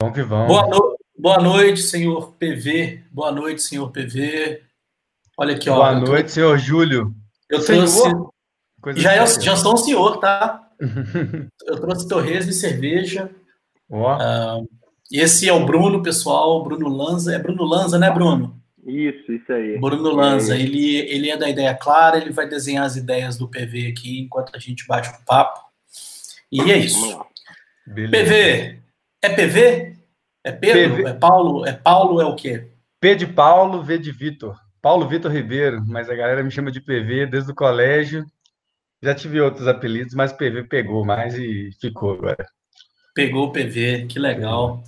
Vamos que vamos. Boa, no... Boa noite, senhor PV. Boa noite, senhor PV. Olha aqui, ó. Boa noite, tô... senhor Júlio. Eu trouxe. Já, é, já sou um senhor, tá? eu trouxe torresmo e cerveja. Ó. Uh, esse é o Bruno, pessoal. Bruno Lanza. É Bruno Lanza, né, Bruno? Isso, isso aí. Bruno Lanza. É. Ele, ele é da Ideia Clara, ele vai desenhar as ideias do PV aqui enquanto a gente bate o papo. E é isso. PV. É PV? É Pedro? PV. É Paulo? É Paulo é o quê? P de Paulo, V de Vitor. Paulo Vitor Ribeiro, mas a galera me chama de PV desde o colégio. Já tive outros apelidos, mas PV pegou mais e ficou agora. Pegou o PV, que legal.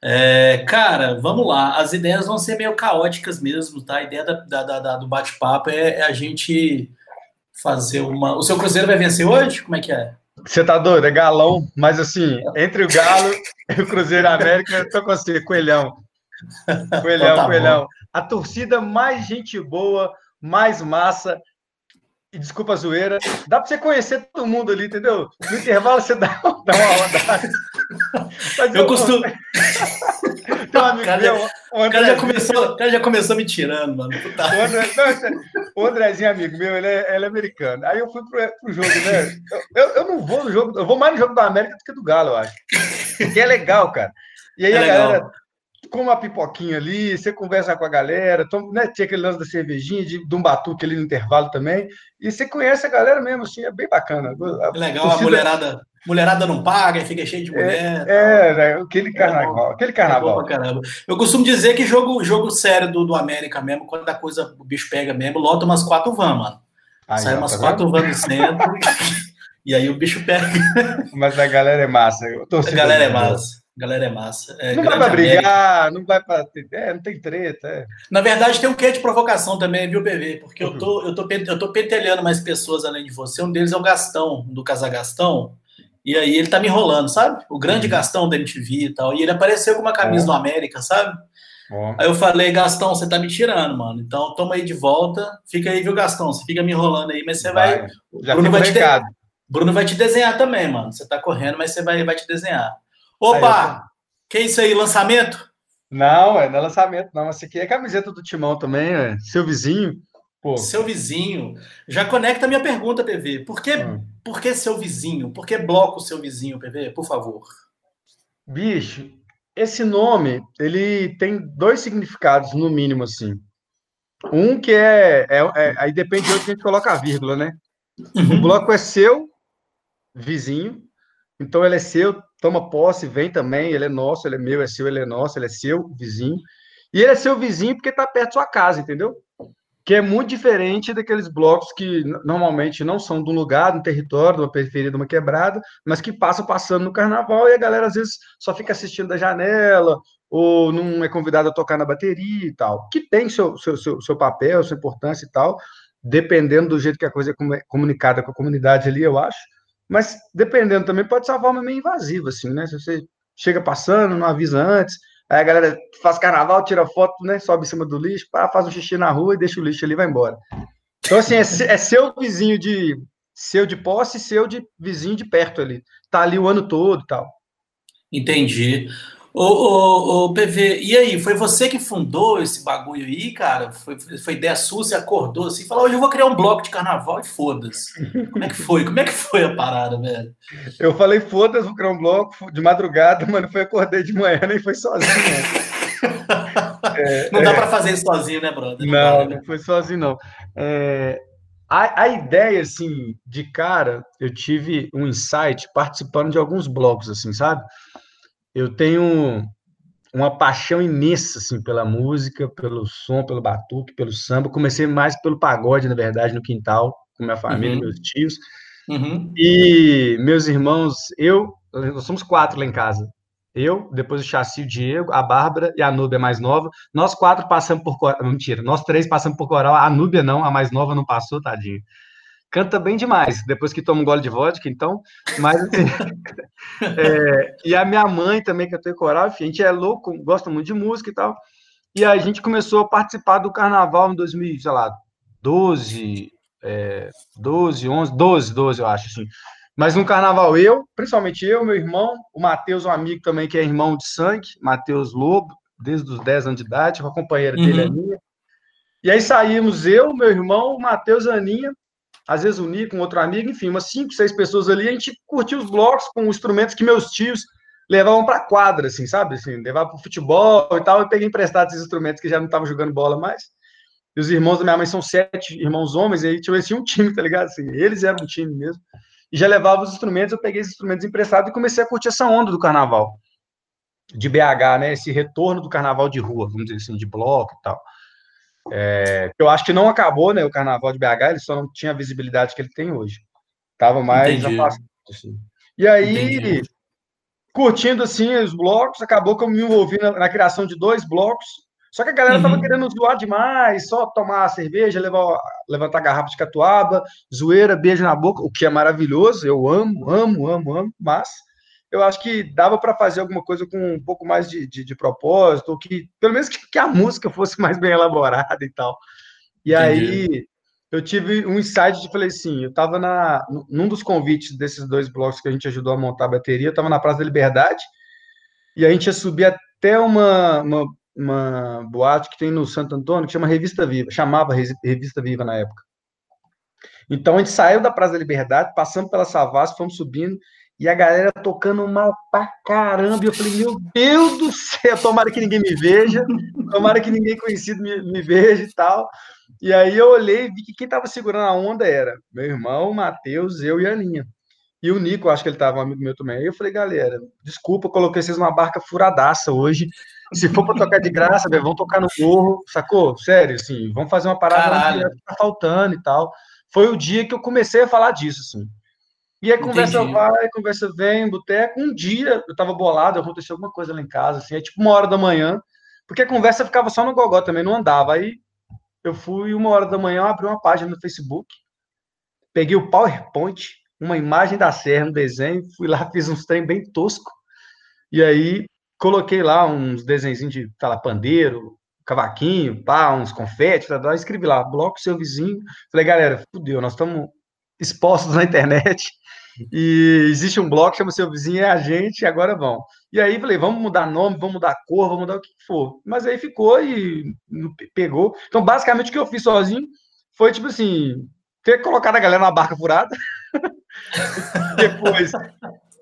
É, cara, vamos lá. As ideias vão ser meio caóticas mesmo, tá? A ideia da, da, da do bate-papo é, é, a gente fazer uma. O seu Cruzeiro vai vencer hoje? Como é que é? Você tá doido? É galão, mas assim, entre o Galo e o Cruzeiro América, eu tô com você, coelhão. Coelhão, então tá coelhão. Bom. A torcida mais gente boa, mais massa, e desculpa a zoeira, dá para você conhecer todo mundo ali, entendeu? No intervalo você dá, dá uma rodada. Mas eu costumo. Um amigo cara, meu, o, André, cara já começou, o cara já começou me tirando, mano. Puta. O, André, não, o Andrezinho, amigo meu, ele é, ele é americano. Aí eu fui pro, pro jogo, né? Eu, eu, não vou no jogo, eu vou mais no jogo da América do que do Galo, eu acho. Porque é legal, cara. E aí é a legal. galera com uma pipoquinha ali, você conversa com a galera, toma, né, tinha aquele lance da cervejinha, de, de um batuque ali no intervalo também, e você conhece a galera mesmo, assim, é bem bacana. A Legal, torcida... a mulherada, mulherada não paga e fica cheio de mulher. É, é né, aquele carnaval, é aquele carnaval. É Eu costumo dizer que jogo, jogo sério do, do América mesmo, quando a coisa, o bicho pega mesmo, lota umas quatro van, mano. Aí, Sai umas tá quatro vans do centro, e aí o bicho pega. Mas a galera é massa. a galera é massa. Galera é massa. É, não vai para brigar, não vai para. É, não tem treta. É. Na verdade, tem um quê de provocação também, viu, PV? Porque eu tô, eu tô, eu tô pentelhando mais pessoas além de você. Um deles é o Gastão, do Casagastão. E aí ele tá me enrolando, sabe? O grande uhum. Gastão da MTV e tal. E ele apareceu com uma camisa do América, sabe? Aí eu falei, Gastão, você tá me tirando, mano. Então toma aí de volta. Fica aí, viu, Gastão? Você fica me enrolando aí, mas você vai. vai. Já Bruno vai, te de... Bruno vai te desenhar também, mano. Você tá correndo, mas você vai, vai te desenhar. Opa! Aí, que é isso aí, lançamento? Não, é, não é lançamento, não. Essa aqui é camiseta do Timão também, é. Seu vizinho. Pô. Seu vizinho. Já conecta a minha pergunta, PV. Por que, hum. por que seu vizinho? Por que bloco seu vizinho, PV? Por favor. Bicho, esse nome, ele tem dois significados, no mínimo, assim. Um que é, é, é aí depende de onde a gente coloca a vírgula, né? Uhum. O bloco é seu vizinho, então ele é seu, toma posse, vem também, ele é nosso, ele é meu, é seu, ele é nosso, ele é seu vizinho. E ele é seu vizinho porque está perto da sua casa, entendeu? Que é muito diferente daqueles blocos que normalmente não são de um lugar, de um território, de uma periferia, de uma quebrada, mas que passam passando no carnaval e a galera às vezes só fica assistindo da janela ou não é convidado a tocar na bateria e tal. Que tem seu, seu, seu, seu papel, sua importância e tal, dependendo do jeito que a coisa é comunicada com a comunidade ali, eu acho. Mas, dependendo também, pode ser uma forma meio invasiva, assim, né? Se você chega passando, não avisa antes, aí a galera faz carnaval, tira foto, né? Sobe em cima do lixo, pá, faz um xixi na rua e deixa o lixo ali e vai embora. Então, assim, é, é seu vizinho de seu de posse seu de vizinho de perto ali. Tá ali o ano todo e tal. Entendi. Ô, ô, ô, PV, e aí, foi você que fundou esse bagulho aí, cara? Foi, foi ideia sua, você acordou assim, falou, hoje eu vou criar um bloco de carnaval e foda-se. Como é que foi? Como é que foi a parada, velho? Eu falei, foda-se, vou criar um bloco de madrugada, mas não foi acordei de manhã, nem foi sozinho. é, não dá é... para fazer isso sozinho, né, brother? Não, não, né? não foi sozinho, não. É, a, a, ideia, assim, de cara, eu tive um insight participando de alguns blocos, assim, sabe? Eu tenho uma paixão imensa assim pela música, pelo som, pelo batuque, pelo samba. Comecei mais pelo pagode, na verdade, no quintal, com minha família, uhum. meus tios. Uhum. E meus irmãos, eu, nós somos quatro lá em casa. Eu, depois o Chassi, o Diego, a Bárbara e a Núbia mais nova. Nós quatro passamos por coral. Mentira, nós três passamos por coral. A Núbia não, a mais nova não passou, tadinho canta bem demais, depois que toma um gole de vodka, então, mas assim, é, e a minha mãe também, que eu tenho coral, enfim, a gente é louco, gosta muito de música e tal, e a gente começou a participar do carnaval em 2000, sei lá, 12, é, 12, 11, 12, 12, eu acho, assim, Mas no carnaval, eu, principalmente eu, meu irmão, o Matheus, um amigo também que é irmão de sangue, Matheus Lobo, desde os 10 anos de idade, com a companheira uhum. dele, minha. E aí saímos eu, meu irmão, o Matheus, Aninha, às vezes o Nico, um outro amigo, enfim, umas cinco, seis pessoas ali, a gente curtia os blocos com instrumentos que meus tios levavam para quadra, assim, sabe? Assim, levavam para futebol e tal. Eu peguei emprestado esses instrumentos que já não estavam jogando bola mais. E os irmãos da minha mãe são sete irmãos homens, e aí tipo, tinha um time, tá ligado? Assim, eles eram um time mesmo. E já levava os instrumentos, eu peguei esses instrumentos emprestados e comecei a curtir essa onda do carnaval. De BH, né? Esse retorno do carnaval de rua, vamos dizer assim, de bloco e tal. É, eu acho que não acabou, né? O carnaval de BH, ele só não tinha a visibilidade que ele tem hoje. Tava mais afastado, assim. E aí, Entendi. curtindo assim os blocos, acabou que eu me envolvi na, na, criação de dois blocos. Só que a galera uhum. tava querendo zoar demais, só tomar cerveja, levar, levantar garrafa de catuaba, zoeira, beijo na boca, o que é maravilhoso, eu amo, amo, amo, amo, mas eu acho que dava para fazer alguma coisa com um pouco mais de, de, de propósito, ou que pelo menos que, que, a música fosse mais bem elaborada e tal. E Entendi. aí eu tive um insight de falei assim, eu estava na num dos convites desses dois blocos que a gente ajudou a montar a bateria, eu estava na Praça da Liberdade e a gente ia subir até uma, uma, uma boate que tem no Santo Antônio que chama Revista Viva, chamava Revista Viva na época. Então a gente saiu da Praça da Liberdade, passamos pela Savassi, fomos subindo e a galera tocando mal pra caramba. E eu falei, meu Deus do céu, tomara que ninguém me veja, tomara que ninguém conhecido me, me veja e tal. E aí eu olhei e vi que quem tava segurando a onda era meu irmão, Matheus, eu e a Aninha. E o Nico, acho que ele tava um amigo meu também. Aí eu falei, galera, desculpa, coloquei vocês numa barca furadaça hoje. Se for para tocar de graça, véio, vão tocar no morro, sacou? Sério, assim, vamos fazer uma parada que tá faltando e tal. Foi o dia que eu comecei a falar disso, assim. E a conversa Entendi. vai, a conversa vem, boteco. Um dia eu tava bolado, aconteceu alguma coisa lá em casa, assim, é tipo uma hora da manhã, porque a conversa ficava só no gogó também, não andava. Aí eu fui uma hora da manhã, abri uma página no Facebook, peguei o PowerPoint, uma imagem da serra, um desenho, fui lá, fiz uns trem bem tosco, e aí coloquei lá uns desenhos de, sei lá, pandeiro, cavaquinho, pá, uns confetes, tá, tá, escrevi lá, bloco seu vizinho. Falei, galera, fudeu, nós estamos expostos na internet, e existe um bloco que chama Seu Vizinho é a gente, e agora vão. E aí falei, vamos mudar nome, vamos mudar cor, vamos mudar o que for. Mas aí ficou e pegou. Então, basicamente, o que eu fiz sozinho foi, tipo assim, ter colocado a galera na barca furada. depois,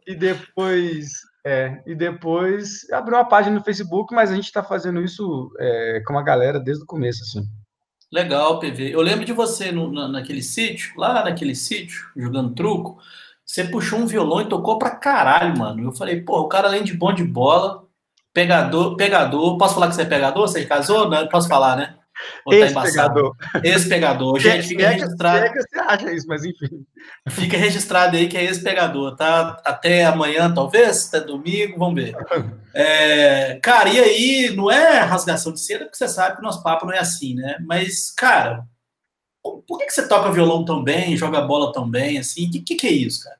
e depois, é, e depois abriu uma página no Facebook, mas a gente está fazendo isso é, com a galera desde o começo, assim. Legal, PV. Eu lembro de você no, na, naquele sítio, lá naquele sítio, jogando truco. Você puxou um violão e tocou pra caralho, mano. Eu falei, pô, o cara além de bom de bola, pegador, pegador. Posso falar que você é pegador? Você casou? Não, posso falar, né? Tá Ex-pegador. Ex-pegador. Gente, fica é registrado. É que você acha isso, mas enfim. Fica registrado aí que é ex-pegador, tá? Até amanhã, talvez, até domingo, vamos ver. É, cara, e aí, não é rasgação de seda, porque você sabe que o nosso papo não é assim, né? Mas, cara, por que, que você toca violão tão bem, joga bola tão bem, assim? O que, que, que é isso, cara?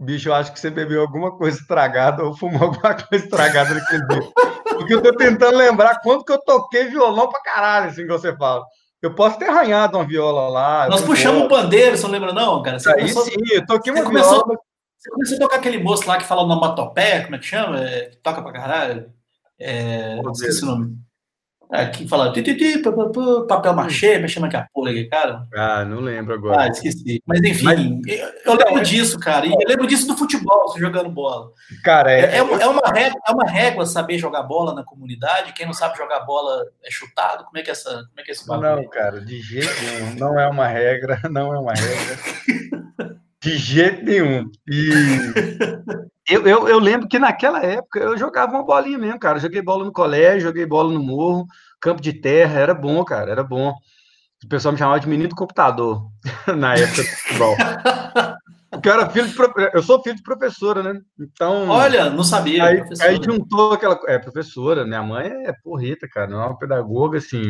Bicho, eu acho que você bebeu alguma coisa estragada ou fumou alguma coisa estragada naquele dia. Porque eu tô tentando lembrar quanto que eu toquei violão pra caralho, assim que você fala. Eu posso ter arranhado uma viola lá. Nós puxamos o pandeiro, você não lembra, não, cara? Você Aí começou... sim, eu toquei uma você viola. Começou... Você começou a tocar aquele moço lá que fala onomatopeia, como é que chama? É, que toca pra caralho. É... Esqueci o nome. É, que fala tititi, papel machê, hum. mexendo a porra aqui, cara. Ah, não lembro agora. Ah, esqueci. Mas enfim, Mas... eu lembro disso, cara. E eu lembro disso do futebol, jogando bola. Cara, é... É, é, uma régua, é uma régua saber jogar bola na comunidade. Quem não sabe jogar bola é chutado. Como é que é, essa, como é, que é esse bagulho? Não, cara, de jeito nenhum. Não é uma regra, não é uma regra. de jeito nenhum. E eu, eu, eu, lembro que naquela época eu jogava uma bolinha mesmo, cara. joguei bola no colégio, joguei bola no morro, campo de terra, era bom, cara, era bom. O pessoal me chamava de menino do computador na época do futebol. Porque eu era filho de eu sou filho de professora, né? Então. Olha, não sabia. Aí, aí juntou aquela. É, professora, minha mãe é porreta, cara, não é uma pedagoga, assim.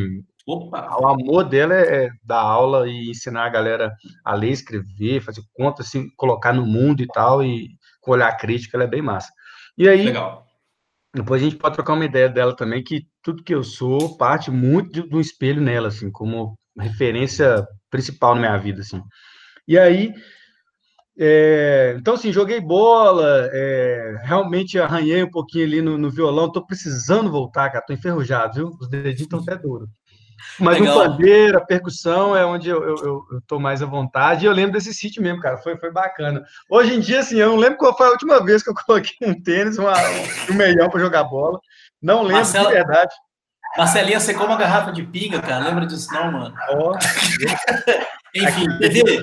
Opa. O amor dela é, é dar aula e ensinar a galera a ler, escrever, fazer conta, assim, colocar no mundo e tal. E com olhar crítico, ela é bem massa. E aí, Legal. depois a gente pode trocar uma ideia dela também, que tudo que eu sou parte muito do espelho nela, assim, como referência principal na minha vida, assim. E aí, É, então, assim, joguei bola, é, realmente arranhei um pouquinho ali no, no violão. Tô precisando voltar, cara. Tô enferrujado, viu? Os dedinhos estão até duros. Mas Legal. no pandeiro, a percussão é onde eu, eu, eu, eu, tô mais à vontade. E eu lembro desse sítio mesmo, cara. Foi, foi bacana. Hoje em dia, assim, eu não lembro qual foi a última vez que eu coloquei um tênis, uma, um meião para jogar bola. Não lembro Marcela, de verdade. Marcelinha secou uma garrafa de pinga, cara. Lembra disso, não, mano? Oh, Enfim, TV,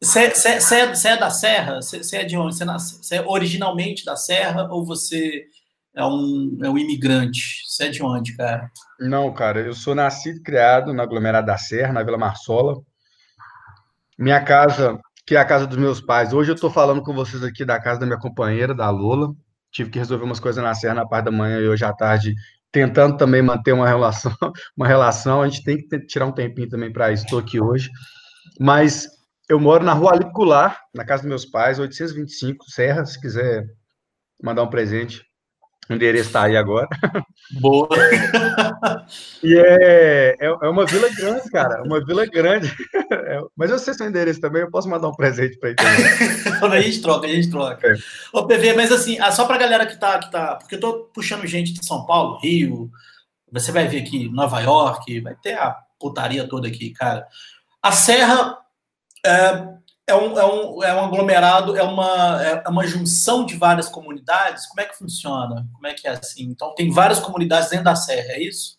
você é, é da Serra? Você é de onde? Você é originalmente da Serra ou você é um, é um imigrante? Você é de onde, cara? Não, cara, eu sou nascido e criado na aglomerada da Serra, na Vila Marsola. Minha casa, que é a casa dos meus pais. Hoje eu estou falando com vocês aqui da casa da minha companheira, da Lola. Tive que resolver umas coisas na Serra na parte da manhã e hoje à tarde, tentando também manter uma relação. Uma relação. A gente tem que tirar um tempinho também para isso. Estou aqui hoje. Mas eu moro na rua Alicular, na casa dos meus pais, 825, Serra, se quiser mandar um presente. O endereço está aí agora. Boa! e é, é, é, uma vila grande, cara. Uma vila grande. É, mas eu sei seu endereço também, eu posso mandar um presente para ele também. a gente troca, a gente troca. É. Ô, PV, mas assim, ah, só para a galera que tá, que tá. Porque eu tô puxando gente de São Paulo, Rio. Você vai ver aqui Nova York, vai ter a putaria toda aqui, cara. A Serra é, é, um, é, um, é um aglomerado, é uma, é uma junção de várias comunidades? Como é que funciona? Como é que é assim? Então, tem várias comunidades dentro da Serra, é isso?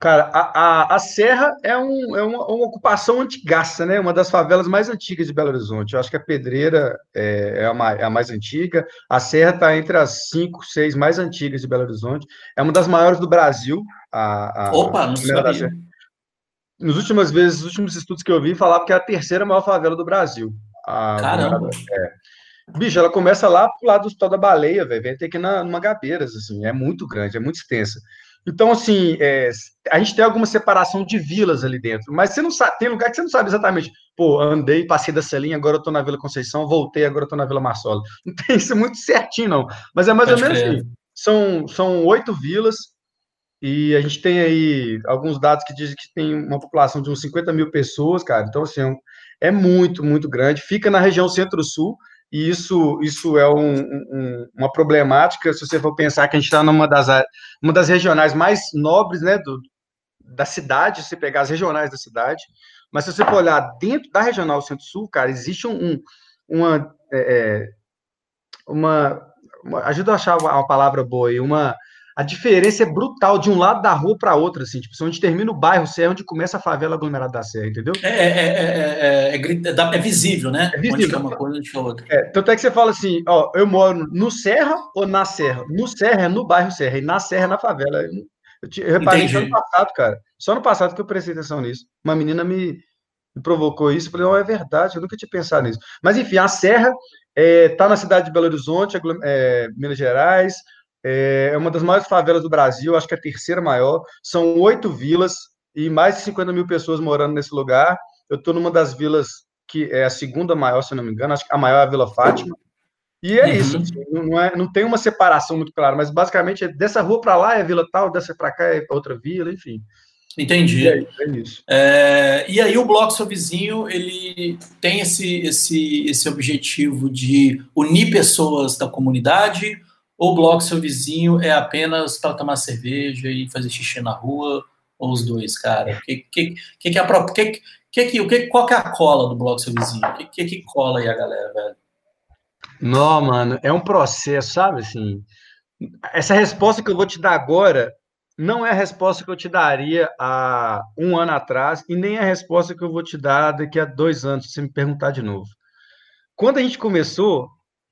Cara, a, a, a Serra é, um, é uma, uma, ocupação antigaça, né? Uma das favelas mais antigas de Belo Horizonte. Eu acho que a Pedreira é, é, a, é a mais antiga. A Serra está entre as cinco, seis mais antigas de Belo Horizonte. É uma das maiores do Brasil. A, a Opa, não sabia nos últimas vezes, os últimos estudos que eu vi, falava que é a terceira maior favela do Brasil. A, Caramba! É. Bicho, ela começa lá pro lado do Hospital da Baleia, velho. Vem até aqui na, numa Gabeiras, assim. É muito grande, é muito extensa. Então, assim, é, a gente tem alguma separação de vilas ali dentro, mas você não sabe, tem lugar que você não sabe exatamente. Pô, andei, passei da Celinha, agora eu tô na Vila Conceição, voltei, agora eu tô na Vila Marsola. Não tem isso muito certinho, não. Mas é mais Pode ou menos assim. São, são oito vilas, e a gente tem aí alguns dados que dizem que tem uma população de uns 50 mil pessoas, cara. Então, assim, é, muito, muito grande. Fica na região centro-sul, e isso, isso é um, um, uma problemática, se você for pensar que a gente está numa das, uma das regionais mais nobres né, do, da cidade, se pegar as regionais da cidade. Mas se você for olhar dentro da regional centro-sul, cara, existe um, uma, é, é, uma, uma. Ajuda a achar uma palavra boa aí, uma a diferença é brutal de um lado da rua para outro, assim, tipo, onde termina o bairro, você é onde começa a favela aglomerada da Serra, entendeu? É, é, é, é, visível, né? É visível. Onde uma coisa, onde outra. É, tanto é que você fala assim, ó, eu moro no Serra ou na Serra? No Serra é no bairro Serra, e na Serra é na favela. Eu, eu reparei isso ano passado, cara. Só no passado que eu prestei atenção nisso. Uma menina me, me provocou isso, eu falei, não, é verdade, eu nunca tinha pensado nisso. Mas, enfim, a Serra está na cidade de Belo Horizonte, Minas Gerais, é, é uma das maiores favelas do Brasil, acho que é a terceira maior. São oito vilas e mais de 50 mil pessoas morando nesse lugar. Eu estou numa das vilas que é a segunda maior, se não me engano, acho que a maior é a Vila Fátima. E é uhum. isso, assim, não, é, não tem uma separação muito clara, mas basicamente é dessa rua para lá é a vila tal, dessa para cá é outra vila, enfim. Entendi. E, aí, é isso. É, e aí o Bloco Seu Vizinho, ele tem esse, esse, esse objetivo de unir pessoas da comunidade ou o bloco seu vizinho é apenas para tomar cerveja e fazer xixi na rua, ou os dois, cara? Que, que, que, que é a que, que, que, que, qual que é a cola do bloco seu vizinho? Que, que, que cola aí a galera, velho? Não, mano, é um processo, sabe, assim, essa resposta que eu vou te dar agora não é a resposta que eu te daria há um ano atrás e nem a resposta que eu vou te dar daqui a dois anos, se você me perguntar de novo. Quando a gente começou,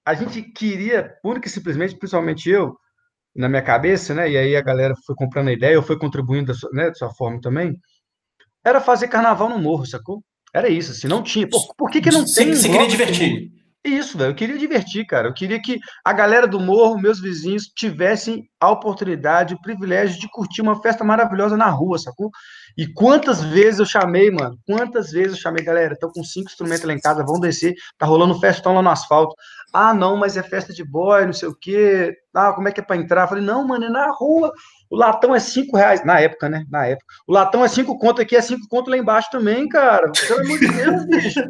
a gente queria, única e simplesmente, principalmente eu, na minha cabeça, né? E aí a galera foi comprando a ideia, eu fui contribuindo da sua, né, de sua forma também. Era fazer carnaval no morro, sacou? Era isso, assim, não tinha. Por, por que, que não tem? Você queria divertir? Isso, velho. Eu queria divertir, cara. Eu queria que a galera do morro, meus vizinhos, tivessem a oportunidade, o privilégio de curtir uma festa maravilhosa na rua, sacou? E quantas vezes eu chamei, mano, quantas vezes eu chamei, galera, tô com cinco instrumentos lá em casa, vão descer, tá rolando festão lá no asfalto. Ah, não, mas é festa de boy, não sei o quê. Ah, como é que é para entrar? Eu falei, não, mano, é na rua. O latão é cinco reais, na época, né? Na época. O latão é cinco conto aqui, é cinco conto lá embaixo também, cara. Pelo amor de Deus, bicho.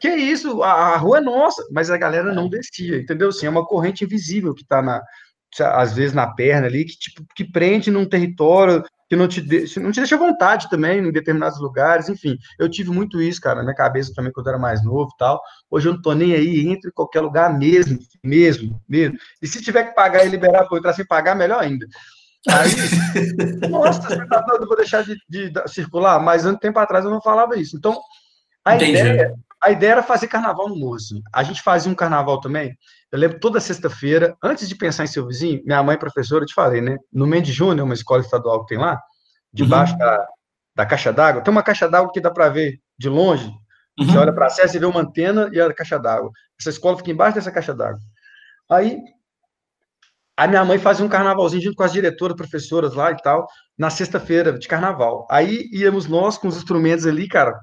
que isso? A, rua é nossa. Mas a galera não descia, entendeu? Assim, é uma corrente invisível que tá na, às vezes na perna ali, que, tipo, que prende num território, que não te, de, não te deixa vontade também em determinados lugares, enfim. Eu tive muito isso, cara, na minha cabeça também quando eu era mais novo tal. Hoje eu não tô nem aí, entro em qualquer lugar mesmo, mesmo, mesmo. E se tiver que pagar e liberar para entrar sem pagar, melhor ainda. Aí, nossa, você tá doido, vou deixar de, de, de, circular, mas um tempo atrás eu não falava isso. Então, a ideia, a ideia era fazer carnaval no morro. A gente fazia um carnaval também, eu lembro toda sexta-feira, antes de pensar em seu vizinho, minha mãe professora, eu te falei, né? No Mendes Júnior, uma escola estadual que tem lá, debaixo uhum. da, da caixa d'água, tem uma caixa d'água que dá para ver de longe. Uhum. Você olha para cima, você vê uma antena e a caixa d'água. Essa escola fica embaixo dessa caixa d'água. Aí, a minha mãe fazia um carnavalzinho junto com as diretoras, professoras lá e tal, na sexta-feira de carnaval. Aí íamos nós com os instrumentos ali, cara,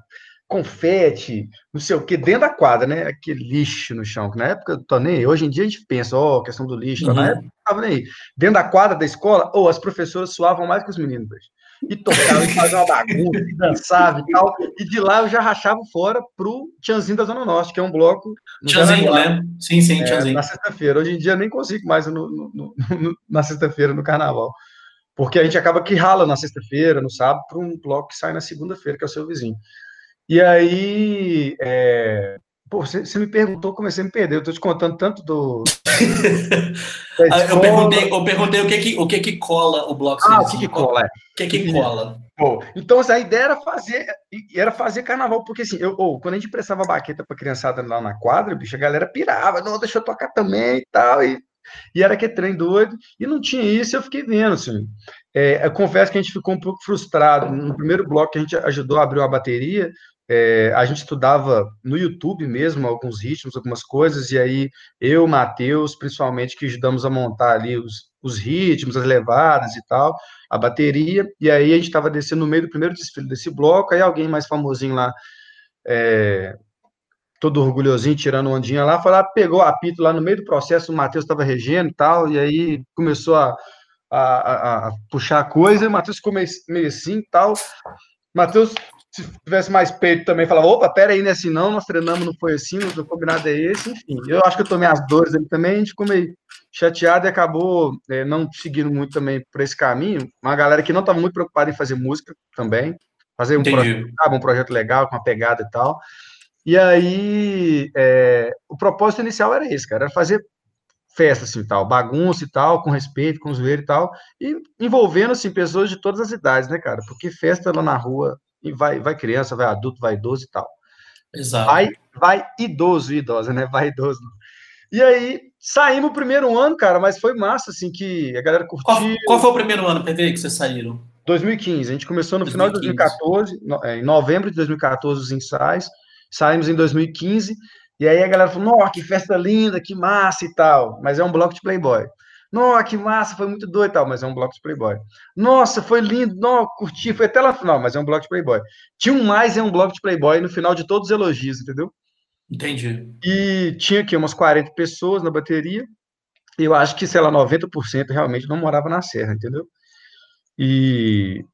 confete, não sei o que, dentro da quadra, né? Aquele lixo no chão, que na época eu tô nem Hoje em dia a gente pensa, ó, oh, questão do lixo, uhum. na época tava nem aí. Dentro da quadra da escola, ou oh, as professoras suavam mais que os meninos, bicho. E tocavam, e faziam uma bagunça, e dançavam e tal. E de lá eu já rachava fora pro Tianzinho da Zona Norte, que é um bloco. Tianzinho, lembro. Sim, sim, Tianzinho. É, na sexta-feira. Hoje em dia eu nem consigo mais no, no, no, na sexta-feira, no carnaval. Porque a gente acaba que rala na sexta-feira, no sábado, para um bloco que sai na segunda-feira, que é o seu vizinho. E aí, é... Pô, você, você, me perguntou, comecei a me perder. Eu estou te contando tanto do. Ah, eu, perguntei, eu perguntei o que que, o que, que cola o bloco. Ah, o que, que cola? É. O que que cola? Pô, então, a ideia era fazer, era fazer carnaval, porque assim, eu, oh, quando a gente prestava baqueta pra criançada lá na quadra, bicho, a galera pirava, não, deixa eu tocar também e tal, e, e era que trem doido, e não tinha isso, eu fiquei vendo, assim. É, eu confesso que a gente ficou um pouco frustrado. No primeiro bloco que a gente ajudou a abrir a bateria, é, a gente estudava no YouTube mesmo alguns ritmos, algumas coisas, e aí eu, Matheus, principalmente, que ajudamos a montar ali os, os ritmos, as levadas e tal, a bateria, e aí a gente estava descendo no meio do primeiro desfile desse bloco, aí alguém mais famosinho lá, é, todo orgulhosinho, tirando ondinha lá, foi lá, pegou a apito lá no meio do processo, o Matheus estava regendo e tal, e aí começou a, a, a, a puxar a coisa, o Matheus ficou meio, meio assim e tal, Matheus se tivesse mais peito também, falava, opa, pera aí, né, assim, não, nós treinamos, não foi assim, o combinado é esse, enfim. Eu acho que eu tomei as dores ali também, a gente ficou meio chateado e acabou é, não seguindo muito também por esse caminho. Uma galera que não estava muito preocupada em fazer música também, fazer um projeto, um projeto legal, com uma pegada e tal. E aí, é, o propósito inicial era esse, cara, era fazer festa, assim, tal, bagunça e tal, com respeito, com zoeira e tal, e envolvendo, assim, pessoas de todas as idades, né, cara, porque festa lá na rua e vai, vai criança, vai adulto, vai idoso e tal. Exato. Vai, vai idoso e idosa, né? Vai idoso. E aí, saímos o primeiro ano, cara, mas foi massa, assim, que a galera curtiu. Qual, qual foi o primeiro ano, PV, que vocês saíram? 2015. A gente começou no 2015. final de 2014, é, em novembro de 2014, os ensaios. Saímos em 2015. E aí a galera falou: Nossa, que festa linda, que massa e tal. Mas é um bloco de Playboy. Nossa, que massa, foi muito doido e tal, mas é um bloco de Playboy. Nossa, foi lindo, não, curti, foi até lá no final, mas é um bloco de Playboy. Tinha um mais é um bloco de Playboy no final de todos os elogios, entendeu? Entendi. E tinha aqui umas 40 pessoas na bateria, eu acho que, sei lá, 90% realmente não morava na Serra, entendeu? E,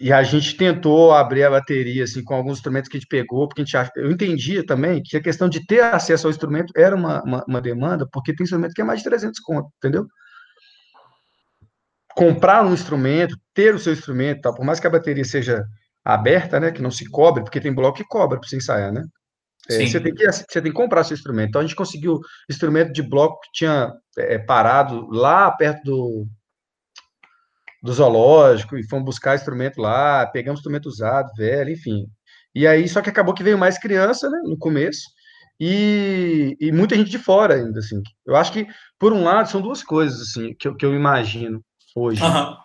e a gente tentou abrir a bateria, assim, com alguns instrumentos que a gente pegou, porque a gente, eu entendia também que a questão de ter acesso ao instrumento era uma, uma, uma demanda, porque tem instrumento que é mais de 300 conto, entendeu? Comprar um instrumento, ter o seu instrumento, tal, por mais que a bateria seja aberta, né, que não se cobre, porque tem bloco que cobra para você ensaiar, né? É, você, tem que, você tem que comprar seu instrumento. Então a gente conseguiu instrumento de bloco que tinha é, parado lá perto do, do zoológico e fomos buscar instrumento lá, pegamos instrumento usado, velho, enfim. E aí, só que acabou que veio mais criança, né, no começo, e, e muita gente de fora ainda, assim. Eu acho que, por um lado, são duas coisas, assim, que eu, que eu imagino hoje. Uhum.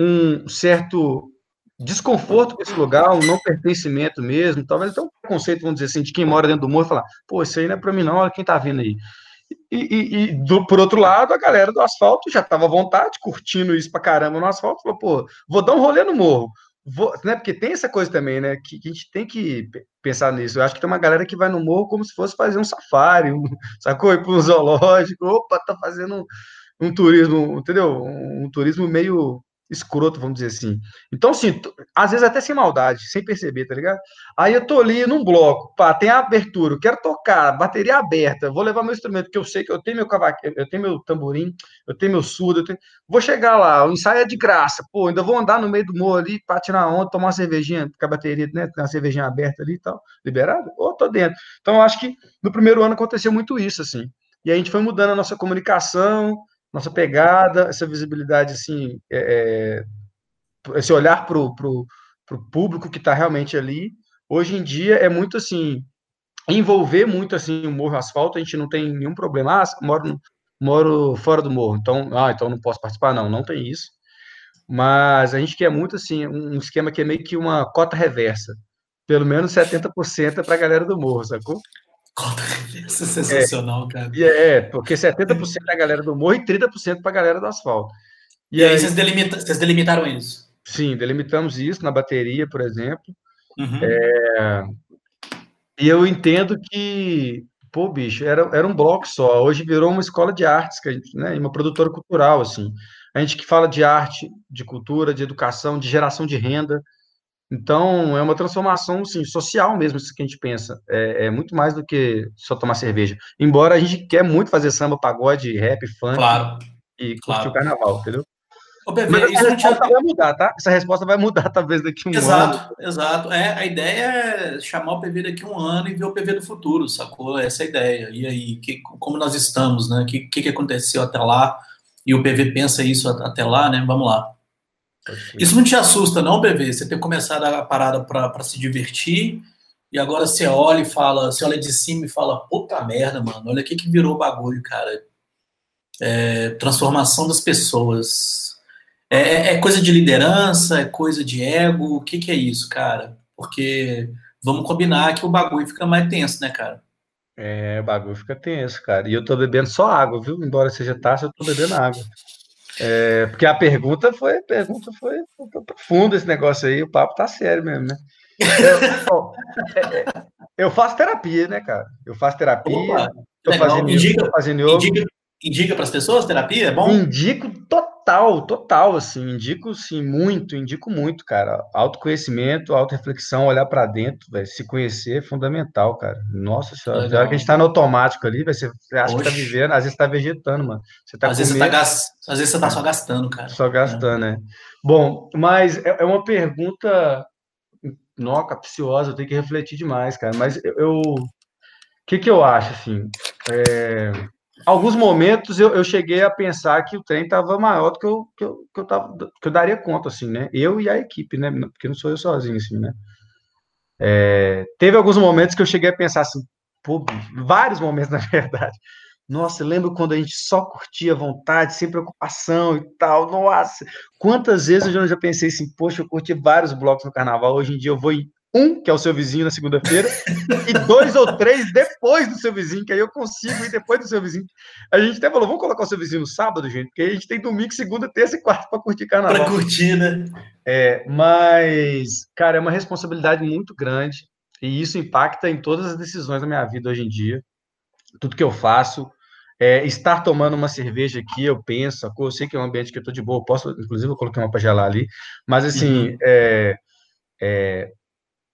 Um certo desconforto com esse lugar, um não pertencimento mesmo, talvez até um preconceito, vamos dizer assim, de quem mora dentro do morro e falar, pô, isso aí não é para mim não, olha quem tá vindo aí. E, e, e do, por outro lado, a galera do asfalto já estava à vontade, curtindo isso pra caramba no asfalto, falou, pô, vou dar um rolê no morro. Vou, né, porque tem essa coisa também, né? Que, que, a gente tem que pensar nisso. Eu acho que tem uma galera que vai no morro como se fosse fazer um safari, um, sacou? Ir para um zoológico, opa, tá fazendo um, turismo, entendeu? Um, um, turismo meio escroto, vamos dizer assim. Então, assim, às vezes até sem maldade, sem perceber, tá ligado? Aí eu tô ali num bloco, pá, tem a abertura, eu quero tocar, bateria aberta, vou levar meu instrumento, que eu sei que eu tenho meu cavaquinho, eu tenho meu tamborim, eu tenho meu surdo, tenho... vou chegar lá, o ensaio é de graça, pô, ainda vou andar no meio do morro ali, pra tirar onda, tomar uma cervejinha, com a bateria, né, uma cervejinha aberta ali e tal, liberado, ou tô dentro. Então, acho que no primeiro ano aconteceu muito isso, assim. E a gente foi mudando a nossa comunicação, nossa pegada, essa visibilidade, assim, é, é esse olhar para o público que está realmente ali. Hoje em dia é muito assim, envolver muito assim o morro asfalto, a gente não tem nenhum problema. Ah, moro, moro fora do morro, então, ah, então não posso participar, não, não tem isso. Mas a gente quer muito assim, um esquema que é meio que uma cota reversa. Pelo menos 70% é para a galera do morro, sacou? Isso é sensacional, é, cara. É, porque 70% é a galera do morro e 30% para a galera do asfalto. E, e aí, aí vocês, delimita, vocês, delimitaram isso? Sim, delimitamos isso na bateria, por exemplo. Uhum. É, e eu entendo que, pô, bicho, era, era um bloco só. Hoje virou uma escola de artes, que a gente, né, uma produtora cultural, assim. A gente que fala de arte, de cultura, de educação, de geração de renda. Então, é uma transformação assim, social mesmo, isso que a gente pensa. É, é, muito mais do que só tomar cerveja. Embora a gente quer muito fazer samba, pagode, rap, funk claro, e curtir claro. o carnaval, entendeu? Ô, PV, Mas essa resposta tinha... vai mudar, tá? Essa resposta vai mudar talvez daqui a um exato, ano. Exato, exato. É, a ideia é chamar o PV daqui a um ano e ver o PV do futuro, sacou? Essa é a ideia. E aí, que, como nós estamos, né? O que, que, que aconteceu até lá? E o PV pensa isso até lá, né? Vamos lá. Isso não te assusta, não, PV? Você ter começado a parada para se divertir e agora você olha e fala, você olha de cima e fala, puta merda, mano, olha o que, que virou o bagulho, cara. É, transformação das pessoas. É, é, é, coisa de liderança, é coisa de ego, o que, que é isso, cara? Porque vamos combinar que o bagulho fica mais tenso, né, cara? É, o bagulho fica tenso, cara. E eu tô bebendo só água, viu? Embora seja taça, eu tô bebendo água. É, porque a pergunta foi, a pergunta foi, foi profunda esse negócio aí, o papo tá sério mesmo, né? Eu, é, é, eu faço terapia, né, cara? Eu faço terapia, Opa, tô fazendo, indica, tô fazendo yoga. Indica, indica para as pessoas terapia? É bom? Indico total, total, assim, indico sim muito, indico muito, cara. Autoconhecimento, autoreflexão, olhar para dentro, véio, se conhecer é fundamental, cara. Nossa senhora, Legal. hora que a gente tá no automático ali, você acha que tá vivendo, às vezes tá vegetando, mano. Você tá às, vezes você tá gast... às vezes você tá só gastando, cara. Só gastando, é. né? Bom, mas é, é uma pergunta não, capciosa, eu tenho que refletir demais, cara. Mas eu. O que, que eu acho, assim? É alguns momentos eu, eu cheguei a pensar que o trem estava maior do que eu, que, eu, que, eu tava, que eu daria conta, assim, né? Eu e a equipe, né? Porque não sou eu sozinho, assim, né? É, teve alguns momentos que eu cheguei a pensar assim, pô, vários momentos, na verdade. Nossa, lembro quando a gente só curtia à vontade, sem preocupação e tal. Nossa, quantas vezes eu já pensei assim, poxa, eu curti vários blocos no carnaval. Hoje em dia eu vou em um, que é o seu vizinho na segunda-feira, e dois ou três depois do seu vizinho, que aí eu consigo ir depois do seu vizinho. A gente até falou, vamos colocar o seu vizinho no sábado, gente, porque a gente tem domingo, segunda, terça e quarta para curtir carnaval. Para curtir, né? É, mas, cara, é uma responsabilidade muito grande, e isso impacta em todas as decisões da minha vida hoje em dia. Tudo que eu faço, é, estar tomando uma cerveja aqui, eu penso, eu sei que é um ambiente que eu estou de boa, posso, inclusive, eu coloquei uma para gelar ali, mas assim, uhum. é, é,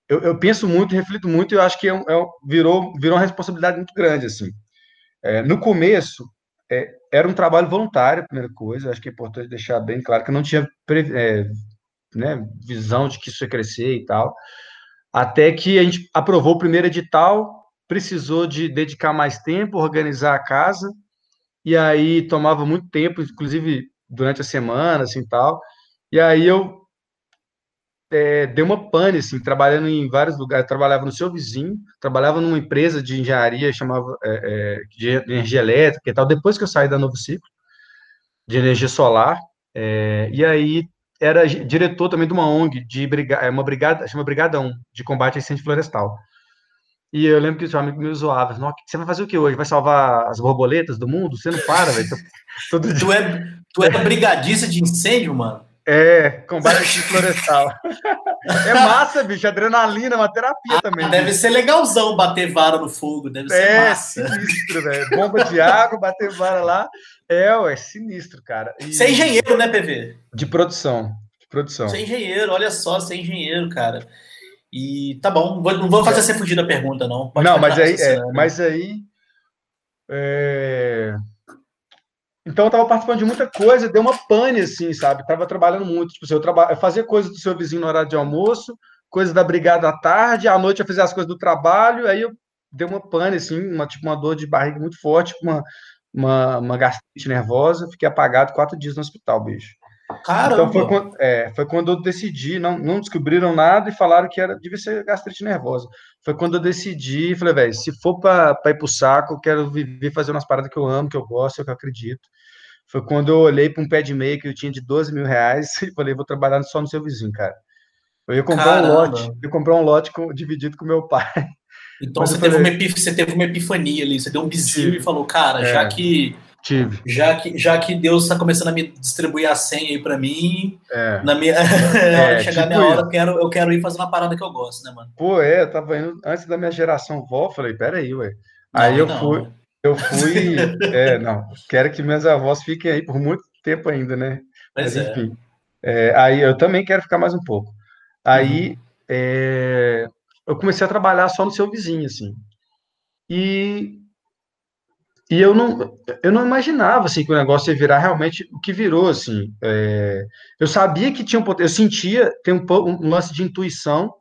eu, eu, penso muito, reflito muito, e acho que é, é, virou, virou uma responsabilidade muito grande, assim. É, no começo, é, era um trabalho voluntário, primeira coisa, acho que é importante deixar bem claro que eu não tinha é, né, visão de que isso ia crescer e tal, até que a gente aprovou o primeiro edital, precisou de dedicar mais tempo, organizar a casa, e aí tomava muito tempo, inclusive durante a semana, assim, tal, e aí eu é, deu uma pane, assim, trabalhando em vários lugares. Eu trabalhava no seu vizinho, trabalhava numa empresa de engenharia, chamava é, é, de energia elétrica e tal, depois que eu saí da Novo Ciclo, de energia solar, é, e aí era diretor também de uma ONG, de brigada, é, uma brigada, chama Brigada 1, de combate a incêndio florestal. E eu lembro que o amigo me zoava. Você vai fazer o que hoje? Vai salvar as borboletas do mundo? Você não para, velho. Tu, é, tu é brigadista de incêndio, mano? É, combate florestal. é massa, bicho. Adrenalina, é uma terapia ah, também. Deve bicho. ser legalzão bater vara no fogo. Deve ser é, massa. sinistro, velho. Bomba de água, bater vara lá. É, ué, sinistro, cara. E... Você é engenheiro, né, PV? De produção. De produção. Você é engenheiro, olha só, você é engenheiro, cara. E tá bom, não vou fazer você fugir da pergunta, não. Pode não, mas aí, é, mas aí. É... Então eu tava participando de muita coisa, deu uma pane, assim, sabe? Tava trabalhando muito. Tipo, assim, eu, traba... eu fazia coisa do seu vizinho no horário de almoço, coisa da brigada à tarde, à noite eu fazia as coisas do trabalho, aí eu dei uma pane, assim, uma, tipo, uma dor de barriga muito forte, uma, uma, uma gastrite nervosa, fiquei apagado quatro dias no hospital, bicho. Caramba. Então foi quando, é, foi quando eu decidi, não, não descobriram nada e falaram que era devia ser gastrite nervosa. Foi quando eu decidi, falei, velho, se for para ir pro saco, eu quero viver fazendo umas paradas que eu amo, que eu gosto, que eu acredito. Foi quando eu olhei para um pé de meia que eu tinha de 12 mil reais e falei, vou trabalhar só no seu vizinho, cara. Eu ia comprar Caramba. um lote, eu ia comprar um lote com, dividido com meu pai. Então você teve, falei, uma você teve uma epifania ali, você deu um bizinho e falou, cara, é. já que Tive. Já que, já que Deus está começando a me distribuir a senha aí para mim, é. na minha é, hora de chegar tipo minha hora, eu quero, eu quero ir fazer uma parada que eu gosto, né, mano? Pô, é, eu tava indo antes da minha geração vó, falei, peraí, ué. Não, aí eu não. fui, eu fui, é, não, quero que minhas avós fiquem aí por muito tempo ainda, né? Mas, Mas é. enfim. É. aí eu também quero ficar mais um pouco. Aí uhum. É, eu comecei a trabalhar só no seu vizinho, assim. E e eu não, eu não imaginava assim que o negócio ia virar realmente o que virou assim. É, eu sabia que tinha um eu sentia tem um, um, lance de intuição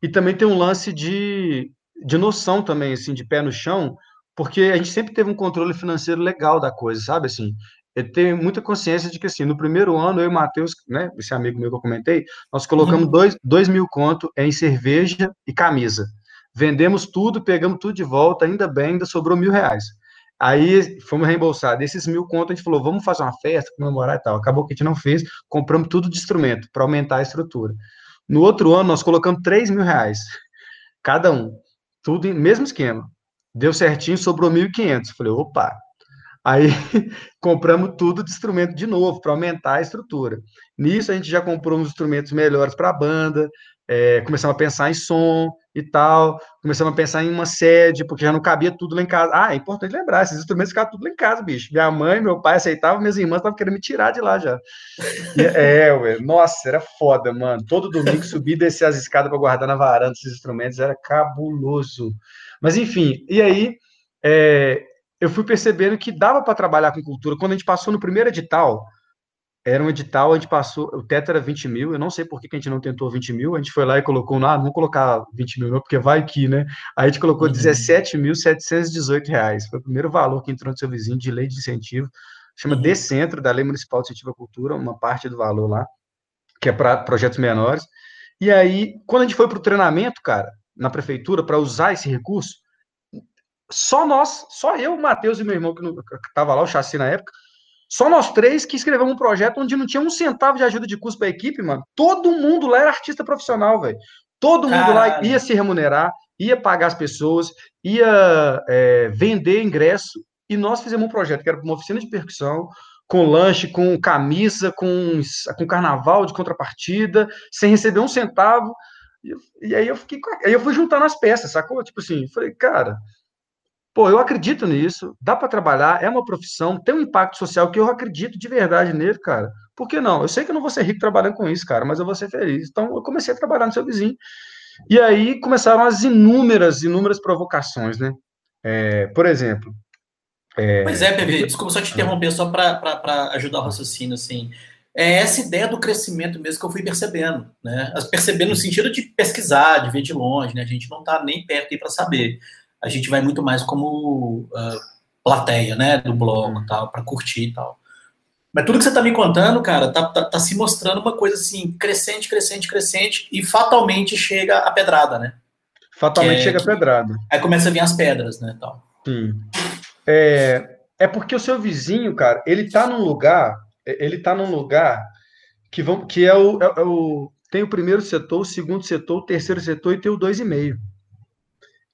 e também tem um lance de, de noção também assim de pé no chão, porque a gente sempre teve um controle financeiro legal da coisa, sabe assim. Eu tenho muita consciência de que assim no primeiro ano eu e o Matheus, né, esse amigo meu que eu comentei, nós colocamos uhum. dois, dois mil conto em cerveja e camisa. Vendemos tudo, pegamos tudo de volta, ainda bem, ainda sobrou mil reais. Aí fomos reembolsados. Desses mil contos, a gente falou, vamos fazer uma festa, comemorar e tal. Acabou que a gente não fez, compramos tudo de instrumento para aumentar a estrutura. No outro ano, nós colocamos 3 mil reais, cada um. Tudo em mesmo esquema. Deu certinho, sobrou 1.500. Falei, opa. Aí compramos tudo de instrumento de novo, para aumentar a estrutura. Nisso, a gente já comprou uns instrumentos melhores para a banda, é, começamos a pensar em som e tal, começamos a pensar em uma sede, porque já não cabia tudo lá em casa. Ah, é importante lembrar, esses instrumentos ficavam tudo lá em casa, bicho. Minha mãe, meu pai aceitavam, minhas irmãs estavam querendo me tirar de lá já. E, é, ué, nossa, era foda, mano. Todo domingo subir e descer as escadas para guardar na varanda esses instrumentos, era cabuloso. Mas enfim, e aí é, eu fui percebendo que dava para trabalhar com cultura. Quando a gente passou no primeiro edital, era um edital, a gente passou, o teto era 20 mil, eu não sei por que, a gente não tentou 20 mil, a gente foi lá e colocou, ah, não colocar 20 mil não, porque vai que, né? Aí a gente colocou uhum. 17.718 reais, foi o primeiro valor que entrou no seu vizinho de lei de incentivo, chama uhum. Decentro, da Lei Municipal de Incentivo à Cultura, uma parte do valor lá, que é para projetos menores, e aí, quando a gente foi para o treinamento, cara, na prefeitura, para usar esse recurso, só nós, só eu, o Matheus e meu irmão, que estava lá, o chassi na época, só nós três que escrevemos um projeto onde não tinha um centavo de ajuda de custo para a equipe, mano. Todo mundo lá era artista profissional, velho. Todo mundo Caralho. lá ia se remunerar, ia pagar as pessoas, ia é, vender ingresso. E nós fizemos um projeto que era uma oficina de percussão, com lanche, com camisa, com, com carnaval de contrapartida, sem receber um centavo. E, e aí eu fiquei. Aí eu fui juntando as peças, sacou? Tipo assim, falei, cara, Pô, eu acredito nisso, dá para trabalhar, é uma profissão, tem um impacto social que eu acredito de verdade nele, cara. Por que não? Eu sei que eu não vou ser rico trabalhando com isso, cara, mas eu vou ser feliz. Então, eu comecei a trabalhar no seu vizinho. E aí começaram as inúmeras, inúmeras provocações, né? É, por exemplo. É... Pois é, PV, desculpa só te interromper, só para ajudar o raciocínio, assim. É essa ideia do crescimento mesmo que eu fui percebendo, né? Percebendo no sentido de pesquisar, de ver de longe, né? A gente não está nem perto aí para saber a gente vai muito mais como uh, plateia, né, do blog e tal, para curtir e tal. Mas tudo que você tá me contando, cara, tá, tá, tá, se mostrando uma coisa assim, crescente, crescente, crescente, e fatalmente chega a pedrada, né? Fatalmente é, chega a pedrada. Aí começa a vir as pedras, né, tal. Sim. É, é porque o seu vizinho, cara, ele tá num lugar, ele tá num lugar que, vão, que é, o, é, é o tem o primeiro setor, o segundo setor, o terceiro setor e tem o dois e meio.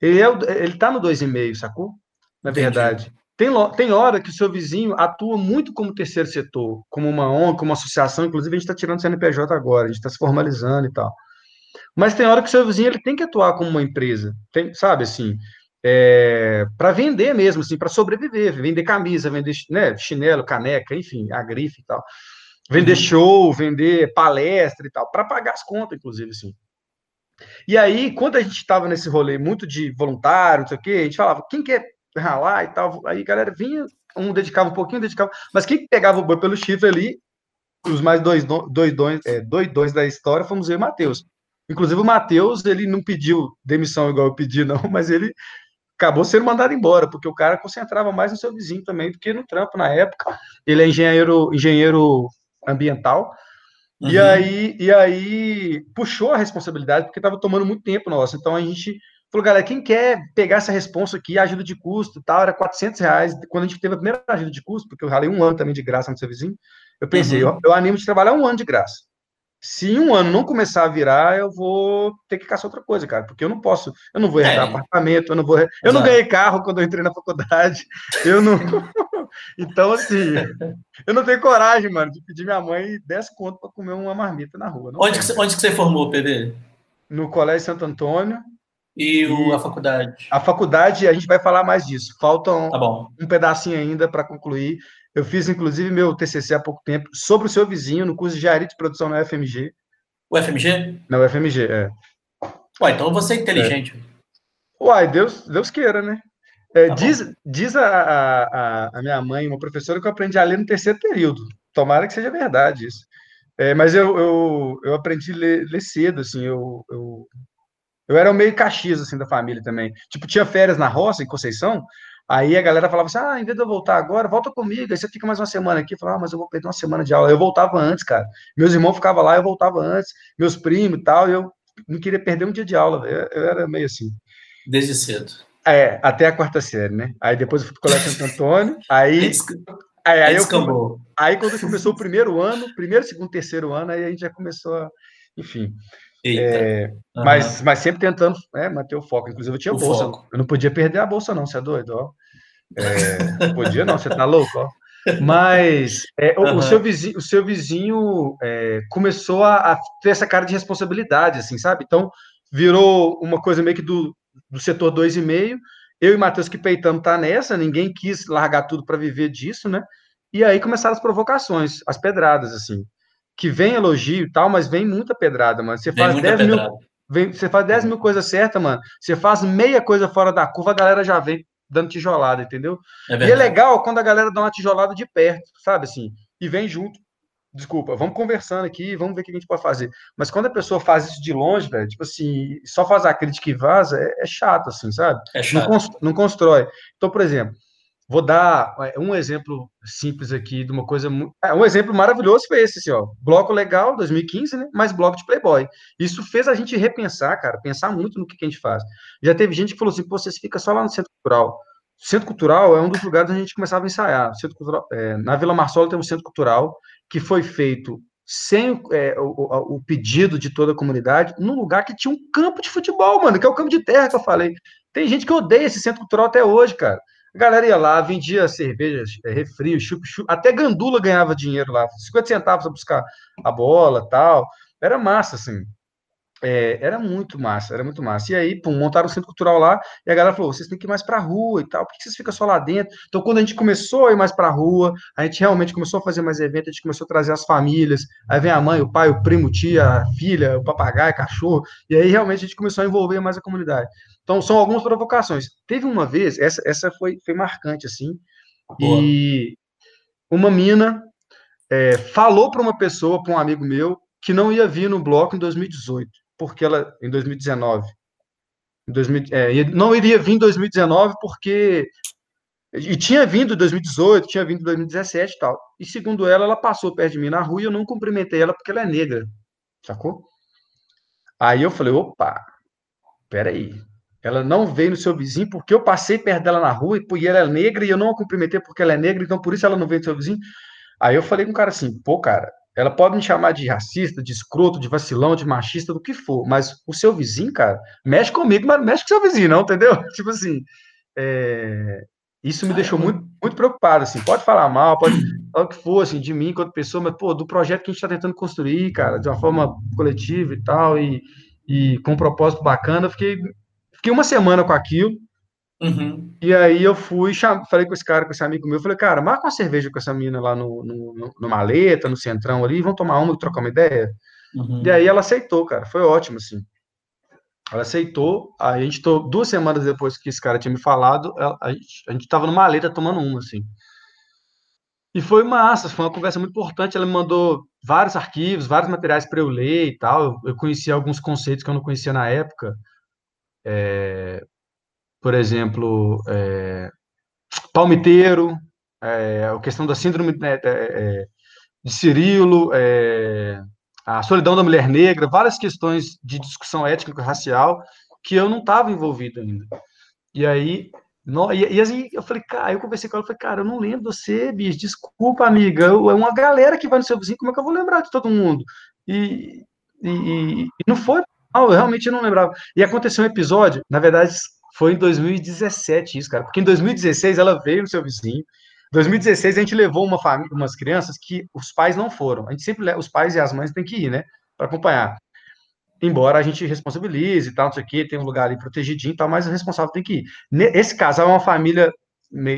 Ele, é, ele tá no 2,5, sacou? Na verdade. Tem, tem hora que o seu vizinho atua muito como terceiro setor, como uma ONG, como uma associação. Inclusive, a gente está tirando o CNPJ agora, a gente está se formalizando e tal. Mas tem hora que o seu vizinho ele tem que atuar como uma empresa, tem, sabe assim, é, para vender mesmo, assim, para sobreviver, vender camisa, vender né, chinelo, caneca, enfim, a grife e tal. Vender uhum. show, vender palestra e tal, para pagar as contas, inclusive, assim. E aí, quando a gente estava nesse rolê muito de voluntário, não sei o quê, a gente falava, quem quer ralar e tal, aí a galera vinha, um dedicava um pouquinho, dedicava, mas quem pegava o boi pelo chifre ali, os mais dois, dois, dois, é, da história, fomos eu e o Matheus. Inclusive, o Matheus, ele não pediu demissão igual eu pedi, não, mas ele acabou sendo mandado embora, porque o cara concentrava mais no seu vizinho também do que no trampo na época. Ele é engenheiro, engenheiro ambiental. Uhum. E aí, e aí puxou a responsabilidade, porque estava tomando muito tempo nosso. Então a gente falou, galera, quem quer pegar essa responsa aqui, ajuda de custo tal, era 400 reais. Quando a gente teve a primeira ajuda de custo, porque eu ralei um ano também de graça no seu vizinho, eu pensei, uhum. eu, eu animo de trabalhar um ano de graça se um ano não começar a virar, eu vou ter que caçar outra coisa, cara, porque eu não posso, eu não vou herdar é. apartamento, eu não vou, eu Exato. não ganhei carro quando eu entrei na faculdade, eu não, então assim, eu não tenho coragem, mano, de pedir minha mãe 10 conto para comer uma marmita na rua. Onde que, você, onde que você formou, PD? No Colégio Santo Antônio. E, o, a faculdade? A faculdade, a gente vai falar mais disso. Faltam tá um pedacinho ainda para concluir. Eu fiz, inclusive, meu TCC há pouco tempo sobre o seu vizinho no curso de engenharia de produção na UFMG. O FMG? Na UFMG, é. Ué, então você é inteligente. É. Uai, Deus, Deus queira, né? É, tá diz diz a, a, a, minha mãe, uma professora, que eu aprendi a ler no terceiro período. Tomara que seja verdade isso. É, mas eu, eu, eu aprendi a ler, ler cedo, assim, eu, eu, eu era meio caxias, assim, da família também. Tipo, tinha férias na roça, em Conceição, Aí a galera falava assim: ah, em vez de eu voltar agora, volta comigo. Aí você fica mais uma semana aqui. Eu falava, ah, mas eu vou perder uma semana de aula. Eu voltava antes, cara. Meus irmãos ficavam lá, eu voltava antes, meus primos e tal. E eu não queria perder um dia de aula, eu, eu era meio assim. Desde cedo. É, até a quarta série, né? Aí depois eu fui pro Colégio Santo Antônio. Aí. Aí, aí, eu, aí quando começou o primeiro ano, primeiro, segundo, terceiro ano, aí a gente já começou a. Enfim. É, uhum. mas, mas sempre tentando é, manter o foco. Inclusive, eu tinha o bolsa. Foco. Eu não podia perder a bolsa, não, você é doido, ó. É, podia não, você tá louco, ó. Mas é, uhum. o, seu vizinho, o seu vizinho é, começou a, a, ter essa cara de responsabilidade, assim, sabe? Então, virou uma coisa meio que do, do setor 2,5. Eu e Matheus que peitamos tá nessa, ninguém quis largar tudo para viver disso, né? E aí começaram as provocações, as pedradas, assim que vem elogio e tal, mas vem muita pedrada, mano. Você faz 10 mil, vem, você faz 10 mil coisas certas, mano. Você faz meia coisa fora da curva, a galera já vem dando tijolada, entendeu? É e é legal quando a galera dá uma tijolada de perto, sabe assim? E vem junto. Desculpa, vamos conversando aqui, vamos ver o que a gente pode fazer. Mas quando a pessoa faz isso de longe, velho, tipo assim, só faz a crítica e vaza, é, é chato, assim, sabe? É chato. Não, não constrói. Então, por exemplo, Vou dar é, um exemplo simples aqui de uma coisa. É, um exemplo maravilhoso foi esse, assim, ó. Bloco legal, 2015, né? Mas bloco de Playboy. Isso fez a gente repensar, cara, pensar muito no que, que a gente faz. Já teve gente que falou assim: pô, você fica só lá no centro cultural. Centro cultural é um dos lugares onde a gente começava a ensaiar. Centro cultural, é, na Vila Marsola tem um centro cultural que foi feito sem é, o, o, pedido de toda a comunidade, num lugar que tinha um campo de futebol, mano, que é o campo de terra que eu falei. Tem gente que odeia esse centro cultural até hoje, cara. A galera ia lá, vendia cerveja, é, refri, chup, chup, até gandula ganhava dinheiro lá, 50 centavos para buscar a bola tal. Era massa, assim. É, era muito massa, era muito massa. E aí, pum, montaram o centro cultural lá, e a galera falou: vocês têm que ir mais para a rua e tal, por que vocês ficam só lá dentro? Então, quando a gente começou a ir mais para a rua, a gente realmente começou a fazer mais eventos, a gente começou a trazer as famílias, aí vem a mãe, o pai, o primo, tia, a filha, o papagaio, o cachorro, e aí realmente a gente começou a envolver mais a comunidade. Então, são algumas provocações. Teve uma vez, essa, essa foi, foi marcante, assim, Boa. e uma mina é, falou para uma pessoa, para um amigo meu, que não ia vir no bloco em 2018 porque ela, em 2019, em 2000, é, não iria vir em 2019 porque e tinha vindo em 2018, tinha vindo em 2017 e tal. E segundo ela, ela passou perto de mim na rua e eu não cumprimentei ela porque ela é negra, sacou? Aí eu falei, opa, peraí. Ela não veio no seu vizinho porque eu passei perto dela na rua e ela é negra e eu não a cumprimentei porque ela é negra, então por isso ela não veio no seu vizinho. Aí eu falei com o cara assim, pô, cara, ela pode me chamar de racista, de escroto, de vacilão, de machista, do que for, mas o seu vizinho, cara, mexe comigo, mas mexe com seu vizinho, não, entendeu? Tipo assim, é... isso me deixou muito, muito preocupado, assim, pode falar mal, pode falar o que for, assim, de mim enquanto pessoa, mas, pô, do projeto que a gente está tentando construir, cara, de uma forma coletiva e tal, e, e com um propósito bacana, eu fiquei, fiquei uma semana com aquilo, Uhum. E aí eu fui, falei com esse cara, com esse amigo meu, falei, cara, marca uma cerveja com essa menina lá no, no, no Maleta, no Centrão ali, vamos tomar uma trocar uma ideia. Uhum. E aí ela aceitou, cara, foi ótimo, assim. Ela aceitou, a gente, tô, duas semanas depois que esse cara tinha me falado, a, gente, a gente tava no Maleta tomando uma, assim. E foi massa, foi uma conversa muito importante. Ela me mandou vários arquivos, vários materiais para eu ler e tal. Eu, eu conhecia alguns conceitos que eu não conhecia na época. É, por exemplo, é, palmiteiro, é, a questão da síndrome né, é, é, de Cirilo, é, a solidão da mulher negra, várias questões de discussão étnica racial que eu não estava envolvido ainda. E aí, no, e, e, assim, eu falei, cara, eu conversei com ela, eu falei, cara, eu não lembro você, bicho, desculpa, amiga, eu, é uma galera que vai no seu vizinho, como é que eu vou lembrar de todo mundo? E, e, e não foi, não, eu realmente não lembrava. E aconteceu um episódio, na verdade, foi em 2017 isso, cara. Porque em 2016 ela veio no seu vizinho. Em 2016 a gente levou uma família, umas crianças que os pais não foram. A gente sempre, os pais e as mães têm que ir, né? Para acompanhar. Embora a gente responsabilize e tal, não sei o quê, tem um lugar ali protegidinho e tal, mas o responsável tem que ir. Esse casal é uma família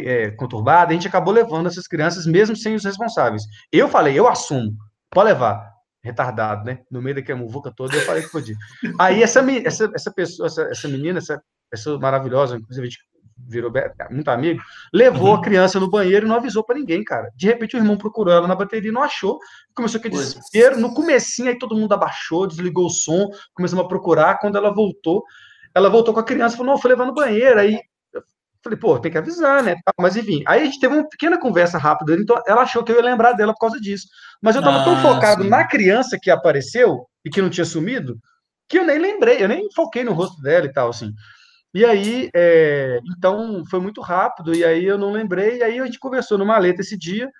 é, conturbada, a gente acabou levando essas crianças mesmo sem os responsáveis. Eu falei, eu assumo, pode levar retardado, né? No meio daquela muvuca toda, eu falei que podia. Aí essa, essa, essa pessoa, essa, essa menina, essa pessoa maravilhosa, inclusive a gente virou muito amigo, levou uhum. a criança no banheiro e não avisou para ninguém, cara. De repente o irmão procurou ela na bateria, não achou, começou aquele desespero, no comecinho aí todo mundo abaixou, desligou o som, começamos a procurar, quando ela voltou, ela voltou com a criança, falou, não, foi levar no banheiro, aí falei, pô, tem que avisar, né, mas enfim, aí a gente teve uma pequena conversa rápida, então ela achou que eu ia lembrar dela por causa disso, mas eu tava ah, tão focado sim. na criança que apareceu e que não tinha sumido, que eu nem lembrei, eu nem foquei no rosto dela e tal, assim. E aí, é, então, foi muito rápido, e aí eu não lembrei, e aí a gente conversou numa letra esse dia.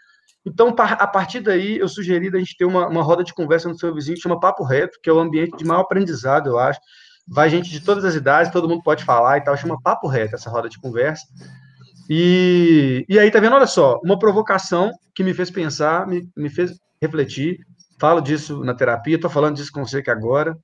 Então, a partir daí, eu sugeri a gente ter uma, uma roda de conversa no seu vizinho, que chama Papo Reto, que é o ambiente de maior aprendizado, eu acho. Vai gente de todas as idades, todo mundo pode falar e tal, chama Papo Reto essa roda de conversa. E, e aí, tá vendo? Olha só, uma provocação que me fez pensar, me, me fez refletir. Falo disso na terapia, tô falando disso com você aqui agora.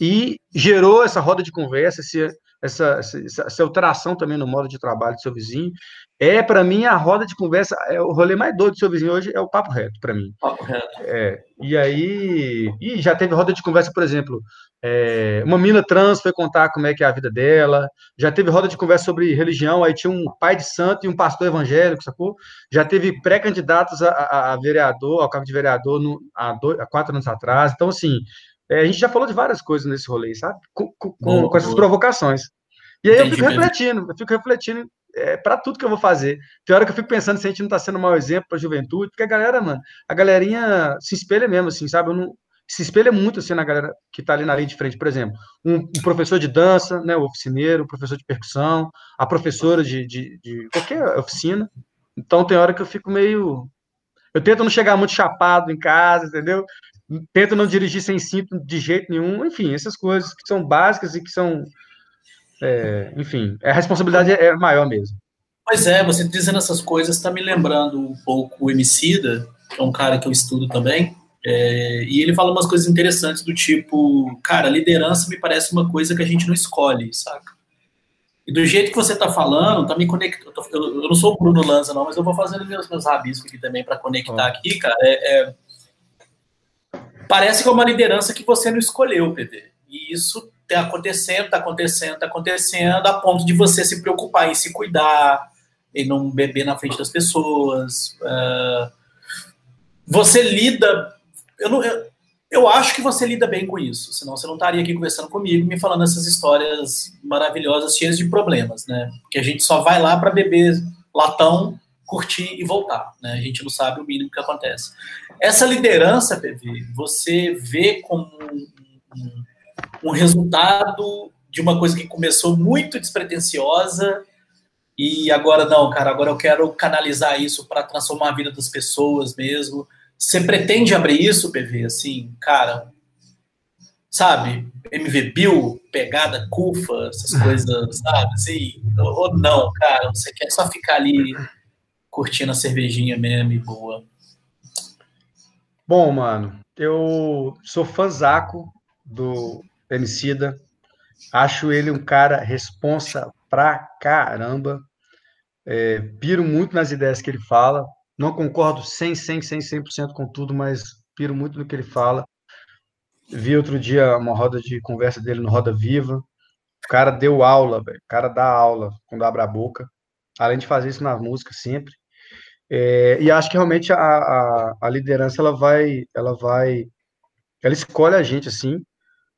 E gerou essa roda de conversa, esse, essa, essa, essa, alteração também no modo de trabalho do seu vizinho. É, para mim, a roda de conversa, é o rolê mais doido do seu vizinho hoje é o papo reto, para mim. Papo reto. É, e aí, e já teve roda de conversa, por exemplo, é, uma mina trans foi contar como é que é a vida dela, já teve roda de conversa sobre religião, aí tinha um pai de santo e um pastor evangélico, sacou? Já teve pré-candidatos a, a, a, vereador, ao cargo de vereador no, há, dois, há quatro anos atrás, então, assim, é, a gente já falou de várias coisas nesse rolê, sabe? Com, com, boa, com essas boa. provocações. E aí Entendi, eu fico refletindo, eu fico refletindo é, para tudo que eu vou fazer. Tem hora que eu fico pensando se a gente não está sendo um mau exemplo para a juventude, porque a galera, mano, a galerinha se espelha mesmo, assim, sabe? Eu não, se espelha muito assim na galera que está ali na linha de frente, por exemplo, um, um, professor de dança, né, o oficineiro, o professor de percussão, a professora de, de, de qualquer oficina. Então tem hora que eu fico meio. Eu tento não chegar muito chapado em casa, entendeu? tento não dirigir sem cinto de jeito nenhum, enfim, essas coisas que são básicas e que são, é, enfim, a responsabilidade é maior mesmo. Pois é, você dizendo essas coisas está me lembrando um pouco o Emicida, que é um cara que eu estudo também, é, e ele fala umas coisas interessantes do tipo, cara, liderança me parece uma coisa que a gente não escolhe, saca? E do jeito que você está falando, tá me conectando. Eu, eu, não sou o Bruno Lanza, não, mas eu vou fazendo meus, meus rabiscos aqui também para conectar aqui, cara. É, é, parece que é uma liderança que você não escolheu, PD. E isso está acontecendo, está acontecendo, está acontecendo, a ponto de você se preocupar em se cuidar, em não beber na frente das pessoas. Uh, você lida. Eu, não, eu, eu acho que você lida bem com isso, senão você não estaria aqui conversando comigo, me falando essas histórias maravilhosas, cheias de problemas, né? Porque a gente só vai lá para beber latão, curtir e voltar, né? A gente não sabe o mínimo que acontece. Essa liderança, PV, você vê como um, um resultado de uma coisa que começou muito despretensiosa e agora não, cara, agora eu quero canalizar isso para transformar a vida das pessoas mesmo. Você pretende abrir isso, PV, assim, cara, sabe, MV Bill, pegada, cufa, essas coisas, sabe, assim, ou não, cara, você quer só ficar ali curtindo a cervejinha mesmo e boa. Bom, mano, eu sou fãzaco do Emicida, acho ele um cara responsa pra caramba, é, piro muito nas ideias que ele fala, não concordo 100, 100, 100, 100% com tudo, mas piro muito no que ele fala. Vi outro dia uma roda de conversa dele no Roda Viva. O cara deu aula, velho. O cara dá aula quando abre a boca. Além de fazer isso na música sempre. É, e acho que realmente a, a, a, liderança ela vai, ela vai, ela escolhe a gente assim.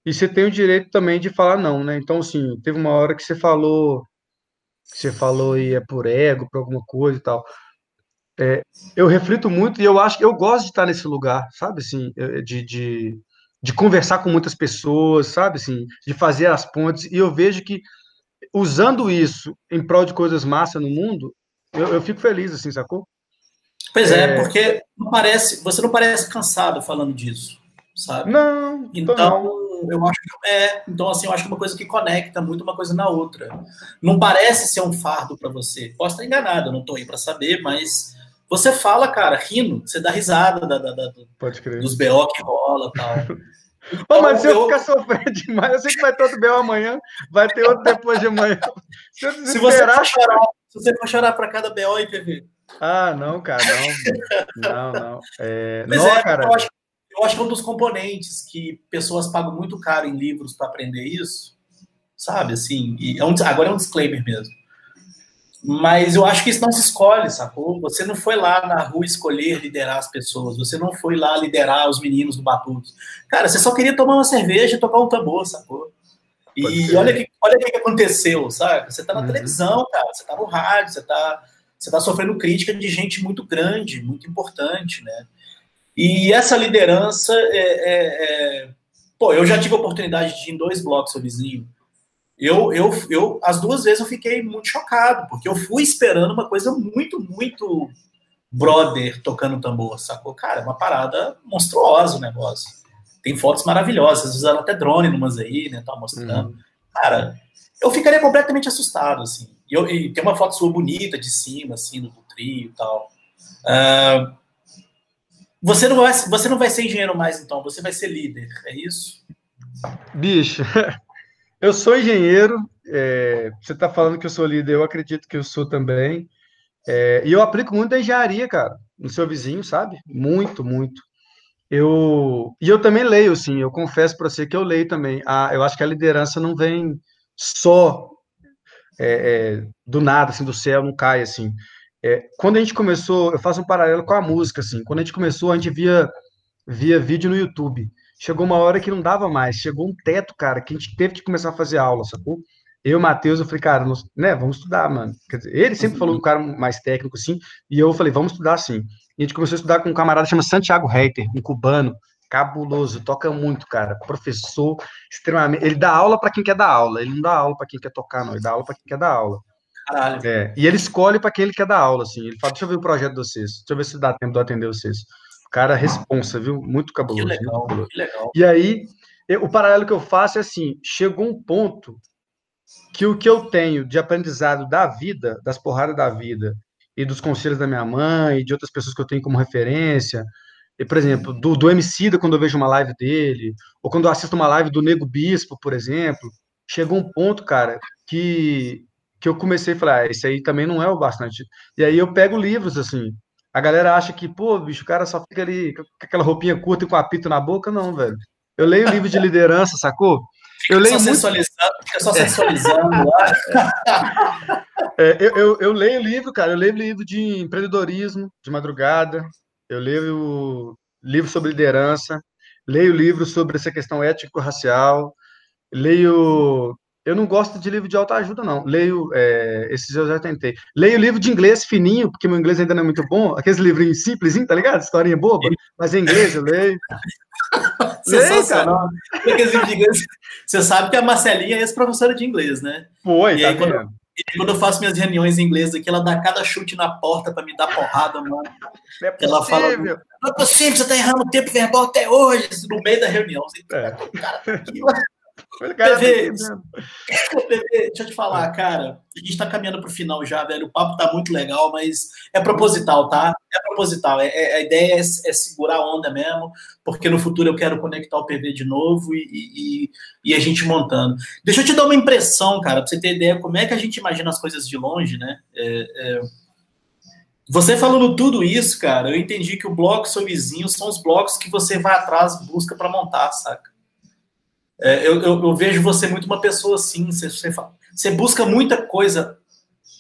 E você tem o direito também de falar não, né? Então, assim, teve uma hora que você falou, que você falou e é por ego, por alguma coisa e tal é, eu reflito muito e eu acho que eu gosto de estar nesse lugar, sabe, assim, é, de, de, de, conversar com muitas pessoas, sabe, assim, de fazer as pontes, e eu vejo que usando isso em prol de coisas massa no mundo, eu, eu fico feliz, assim, sacou? Pois é, é, porque não parece, você não parece cansado falando disso, sabe? Não. Então, não. Eu acho que é, então assim, eu acho que é uma coisa que conecta muito uma coisa na outra. Não parece ser um fardo para você. Posso estar enganado, eu não estou aí para saber, mas você fala, cara, rindo, você dá risada da, da, da Pode crer. dos BO que rola e tal. Então, mas se eu, eu ficar sofrendo demais, eu sei que vai ter outro BO amanhã, vai ter outro depois de amanhã. Se, se você for chorar, se você for chorar para cada BO, IPV. Ah, não, cara, não. Não, não. É, não, é, cara. Eu acho, eu acho que é um dos componentes que pessoas pagam muito caro em livros para aprender isso, sabe? Assim, é um, agora é um disclaimer mesmo. Mas eu acho que isso não se escolhe, sacou? Você não foi lá na rua escolher liderar as pessoas, você não foi lá liderar os meninos do Batuto. Cara, você só queria tomar uma cerveja e tocar um tambor, sacou? E olha o que, olha que aconteceu, sabe? Você tá na uhum. televisão, cara, você tá no rádio, você tá, você tá sofrendo crítica de gente muito grande, muito importante, né? E essa liderança é, é, é... Pô, eu já tive a oportunidade de ir em dois blocos, seu vizinho, eu, eu, eu, as duas vezes eu fiquei muito chocado, porque eu fui esperando uma coisa muito, muito brother tocando tambor, sacou? Cara, é uma parada monstruosa o negócio. Tem fotos maravilhosas, usaram até drone numas aí, né, tá mostrando. Uhum. Cara, eu ficaria completamente assustado, assim. E, eu, e, tem uma foto sua bonita de cima, assim, do, do trio e tal. Uh, você, não vai, você não vai ser engenheiro mais, então, você vai ser líder, é isso? Bicho, Eu sou engenheiro, é, você está falando que eu sou líder, eu acredito que eu sou também. É, e eu aplico muito a engenharia, cara, no seu vizinho, sabe? Muito, muito. Eu, e eu também leio, assim, eu confesso para você que eu leio também. Ah, eu acho que a liderança não vem só é, é, do nada, assim, do céu, não cai, assim. É, quando a gente começou, eu faço um paralelo com a música, assim, quando a gente começou, a gente via, via vídeo no YouTube chegou uma hora que não dava mais, chegou um teto, cara, que a gente teve que começar a fazer aula, sacou? Eu Matheus, eu falei, cara, nós, né, vamos estudar, mano. Dizer, ele sempre falou um cara mais técnico, assim, e eu falei, vamos estudar, sim. E a gente começou a estudar com um camarada chamado Santiago Reiter, um cubano, cabuloso, toca muito, cara, professor extremamente, ele dá aula para quem quer dar aula, ele não dá aula para quem quer tocar, não, ele dá aula para quem quer dar aula. Caralho. É, e ele escolhe para quem ele quer dar aula, assim, ele fala, deixa eu ver o projeto de vocês, deixa eu ver se dá tempo de eu atender vocês. Cara responsa, viu? Muito cabuloso. Que legal, cabuloso. que legal. E aí, eu, o paralelo que eu faço é assim: chegou um ponto que o que eu tenho de aprendizado da vida, das porradas da vida, e dos conselhos da minha mãe, e de outras pessoas que eu tenho como referência, e, por exemplo, do, do Emicida, quando eu vejo uma live dele, ou quando eu assisto uma live do Nego Bispo, por exemplo, chegou um ponto, cara, que, que eu comecei a falar, ah, esse aí também não é o bastante. E aí eu pego livros, assim, a galera acha que, pô, bicho, o cara só fica ali com aquela roupinha curta e com apito na boca, não, velho. Eu leio livro de liderança, sacou? Eu leio só muito... sensualizando, fica só sensualizando lá. É, eu, eu, eu, leio livro, cara, eu leio livro de empreendedorismo, de madrugada, eu leio livro sobre liderança, leio livro sobre essa questão ético-racial, leio eu não gosto de livro de autoajuda, não. Leio, é, esses eu já tentei. Leio livro de inglês fininho, porque meu inglês ainda não é muito bom. Aqueles livrinhos simples, tá ligado? Historinha boba. Mas em inglês eu leio. Leio, Você sabe que a Marcelinha é ex-professora de inglês, né? Foi, e tá aí, quando, E quando eu faço minhas reuniões em inglês aqui, ela dá cada chute na porta para me dar porrada, mano. Não é Ela fala, possível. não é possível, você tá errando o tempo verbal até hoje, no meio da reunião. Assim, É. cara, PV, entendendo. PV, deixa eu te falar, cara. A gente tá caminhando pro final já, velho. O papo tá muito legal, mas é proposital, tá? É proposital. É, é- a ideia é, é segurar a onda mesmo, porque no futuro eu quero conectar o PV de novo e, e- e a gente montando. Deixa eu te dar uma impressão, cara, pra você ter ideia como é que a gente imagina as coisas de longe, né? É, é, Você falando tudo isso, cara, eu entendi que o bloco seu vizinho são os blocos que você vai atrás, busca pra montar, saca? É, eu, eu- eu vejo você muito uma pessoa assim, você, você, você busca muita coisa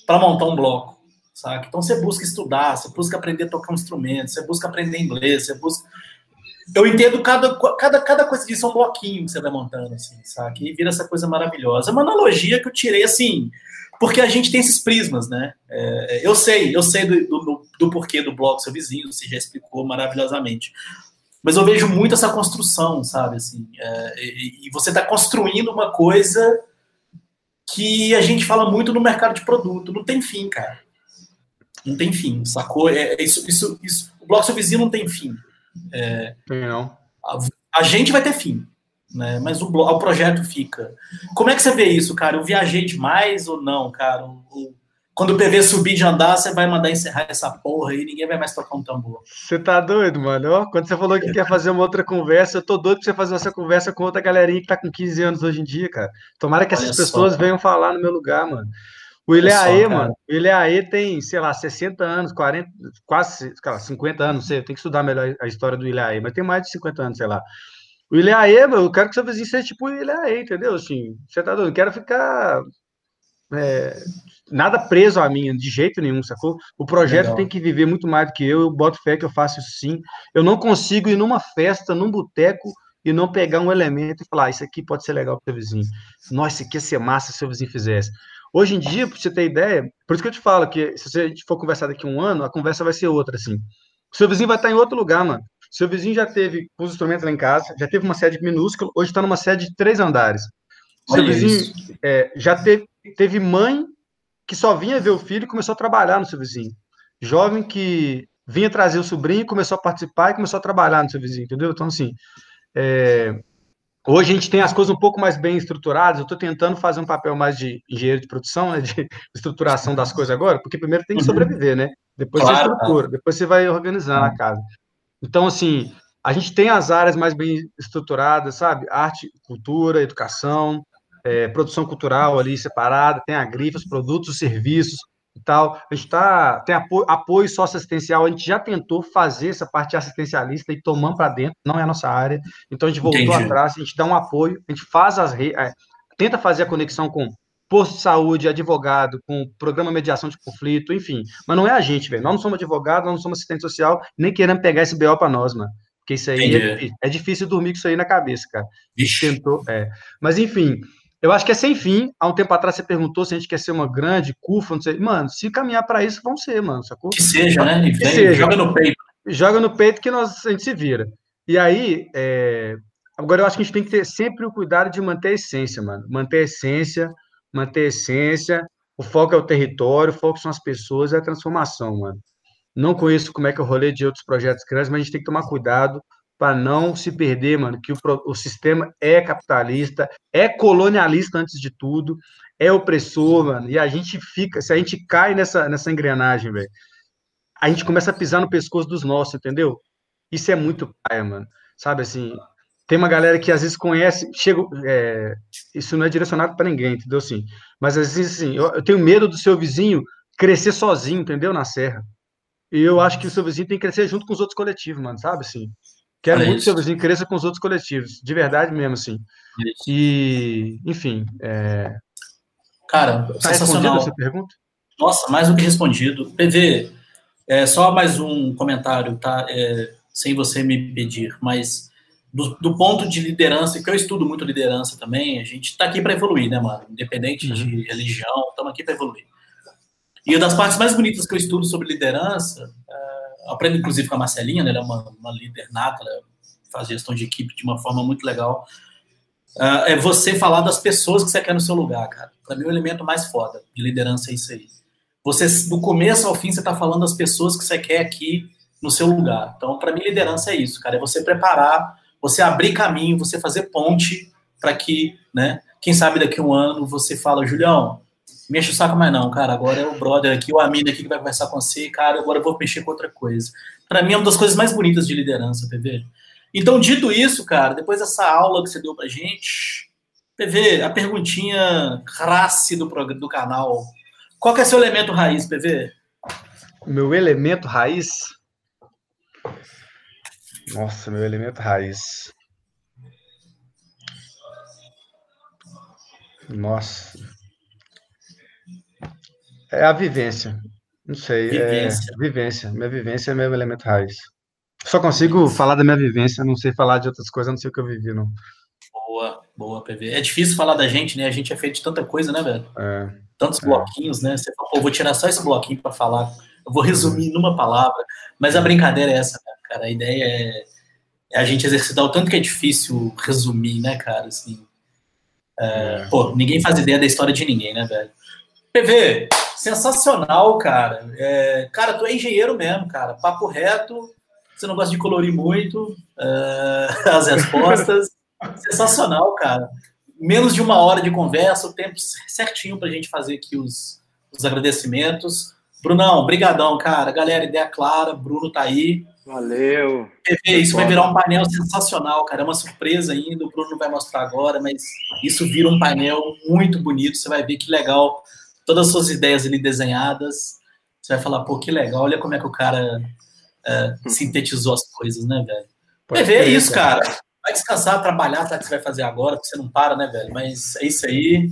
para montar um bloco, sabe? Então você busca estudar, você busca aprender a tocar um instrumento, você busca aprender inglês, você busca. Eu entendo cada, cada, cada coisa disso é um bloquinho que você vai montando, assim, sabe? E vira essa coisa maravilhosa. É uma analogia que eu tirei, assim, porque a gente tem esses prismas, né? É, eu sei, eu sei do, do, do porquê do bloco seu vizinho, você já explicou maravilhosamente. Mas eu vejo muito essa construção, sabe? Assim, é, e, e você está construindo uma coisa que a gente fala muito no mercado de produto. Não tem fim, cara. Não tem fim, sacou? É, é isso, isso, isso. O bloco seu vizinho não tem fim. É, não. a, a gente vai ter fim, né? Mas o, o projeto fica. Como é que você vê isso, cara? Eu viajei demais ou não, cara? Quando o PV subir de andar, você vai mandar encerrar essa porra aí, ninguém vai mais tocar um tambor. Você tá doido, mano? Quando você falou que quer fazer uma outra conversa, eu tô doido pra você fazer essa conversa com outra galerinha que tá com 15 anos hoje em dia, cara. Tomara que Olha essas só, pessoas cara. venham falar no meu lugar, mano. O Ileaê, mano, o Ileaê tem, sei lá, 60 anos, 40, quase, cara, 50 anos, não sei, tenho que estudar melhor a história do Ileaê, mas tem mais de 50 anos, sei lá. O Ileaê, meu, eu quero que seu vizinho seja tipo o Ileaê, entendeu? Assim, você tá doido? Eu quero ficar é, nada preso a mim, de jeito nenhum, sacou? O projeto Legal. tem que viver muito mais do que eu, eu boto fé que eu faço isso sim. Eu não consigo ir numa festa, num boteco, e não pegar um elemento e falar, ah, isso aqui pode ser legal para o seu vizinho. Nossa, isso aqui ia ser massa se o seu vizinho fizesse. Hoje em dia, para você ter ideia, por isso que eu te falo que se você for conversar daqui a um ano, a conversa vai ser outra, assim. O seu vizinho vai estar em outro lugar, mano. Seu vizinho já teve os instrumentos lá em casa, já teve uma sede minúscula, hoje está numa sede de três andares. Seu Olha vizinho é, já teve, teve mãe que só vinha ver o filho e começou a trabalhar no seu vizinho. Jovem que vinha trazer o sobrinho, começou a participar e começou a trabalhar no seu vizinho, entendeu? Então, assim, é, hoje a gente tem as coisas um pouco mais bem estruturadas. Eu estou tentando fazer um papel mais de engenheiro de produção, né, de estruturação das coisas agora, porque primeiro tem que Uhum. sobreviver, né? Depois Claro, você estrutura, depois você vai organizando a casa. Então, assim, a gente tem as áreas mais bem estruturadas, sabe? Arte, cultura, educação, é, produção cultural ali separada, tem a grife, os produtos, os serviços e tal. A gente tá, tem apoio, apoio socioassistencial, a gente já tentou fazer essa parte assistencialista e tomamos para dentro, não é a nossa área. Então a gente voltou Entendi. atrás, a gente dá um apoio, a gente faz as re... é, tenta fazer a conexão com posto de saúde, advogado, com programa de mediação de conflito, enfim. Mas não é a gente, velho. Nós não somos advogados, nós não somos assistente social, nem queremos pegar esse BO para nós, mano. Porque isso aí é é difícil dormir com isso aí na cabeça, cara. Vixe. Tentou, é. Mas enfim, eu acho que é sem fim. Há um tempo atrás você perguntou se a gente quer ser uma grande CUFA, não sei. Mano, se caminhar para isso, vamos ser, mano, sacou? Que seja, né? Que vem, seja. joga no peito. Joga no peito que nós, a gente se vira. E aí, é, agora eu acho que a gente tem que ter sempre o cuidado de manter a essência, mano. Manter a essência, manter a essência. O foco é o território, o foco são as pessoas e a transformação, mano. Não conheço como é que é o rolê de outros projetos grandes, mas a gente tem que tomar cuidado para não se perder, mano, que o, o sistema é capitalista, é colonialista antes de tudo, é opressor, mano, e a gente fica, se a gente cai nessa, nessa engrenagem, velho, a gente começa a pisar no pescoço dos nossos, entendeu? Isso é muito paia, mano. Sabe assim, tem uma galera que às vezes conhece, chega, é, isso não é direcionado para ninguém, entendeu? Assim, mas às vezes assim, eu, eu tenho medo do seu vizinho crescer sozinho, entendeu? Na serra. E eu acho que o seu vizinho tem que crescer junto com os outros coletivos, mano, sabe assim? Quero Olha muito que isso. o seu vizinho cresça com os outros coletivos, de verdade mesmo, assim. E, enfim, é... Cara, tá sensacional. sua pergunta? Nossa, mais do que respondido. PV, é, só mais um comentário, tá? É, sem você me pedir, mas do, do ponto de liderança, que eu estudo muito liderança também, a gente tá aqui para evoluir, né, mano? Independente Uhum. de religião, estamos aqui para evoluir. E uma das partes mais bonitas que eu estudo sobre liderança, é, aprendo inclusive com a Marcelinha, né, ela é uma, uma líder nata, ela faz gestão de equipe de uma forma muito legal. uh, é você falar das pessoas que você quer no seu lugar, cara. Para mim, o elemento mais foda de liderança é isso aí. Você, do começo ao fim, você está falando das pessoas que você quer aqui no seu lugar. Então, para mim, liderança é isso, cara. É você preparar, você abrir caminho, você fazer ponte para que, né? Quem sabe daqui a um ano você fala, Julião, me enche o saco mais não, cara. Agora é o brother aqui, o amigo aqui que vai conversar com você, cara. Agora eu vou mexer com outra coisa. Para mim é uma das coisas mais bonitas de liderança, PV. Então, dito isso, cara, depois dessa aula que você deu pra gente, PV, a perguntinha race do, do canal. Qual que é seu elemento raiz, PV? Meu elemento raiz? Nossa, meu elemento raiz. Nossa. É a vivência. Não sei. Vivência. É, vivência. Minha vivência é meu elemento raiz. Só consigo falar da minha vivência, não sei falar de outras coisas, não sei o que eu vivi, não. Boa, boa, PV. É difícil falar da gente, né? A gente é feito de tanta coisa, né, velho? É, Tantos é. bloquinhos, né? Você fala, pô, vou tirar só esse bloquinho para falar. Eu vou resumir numa palavra. Mas a brincadeira é essa, cara. A ideia é, é a gente exercitar o tanto que é difícil resumir, né, cara? Assim, é, pô, ninguém faz ideia da história de ninguém, né, velho? PV, sensacional, cara. É, cara, tu é engenheiro mesmo, cara. Papo reto, você não gosta de colorir muito uh, as respostas. sensacional, cara. Menos de uma hora de conversa, o tempo certinho para a gente fazer aqui os, os agradecimentos. Brunão, brigadão, cara. Galera, ideia clara, Bruno tá aí. Valeu. TV, isso vai virar um painel sensacional, cara. É uma surpresa ainda, o Bruno não vai mostrar agora, mas isso vira um painel muito bonito. Você vai ver que legal todas as suas ideias ali desenhadas. Você vai falar, pô, que legal, olha como é que o cara é, sintetizou as coisas, né, velho? Pode TV é isso, cara. Vai descansar, trabalhar, sabe o que você vai fazer agora, porque você não para, né, velho? Mas é isso aí.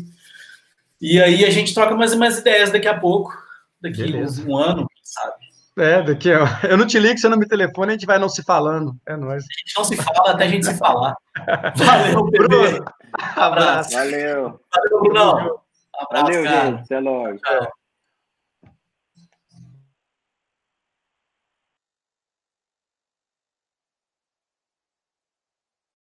E aí a gente troca mais umas ideias daqui a pouco, daqui Beleza. um ano, sabe? É, daqui, ó. Eu não te ligo, você não me telefone, a gente vai não se falando. É nóis. A gente não se fala até a gente se falar. Valeu, Bruno. Abraço. Valeu. Valeu, Bruno. Abraço, Valeu, cara. gente. Até logo. Tchau.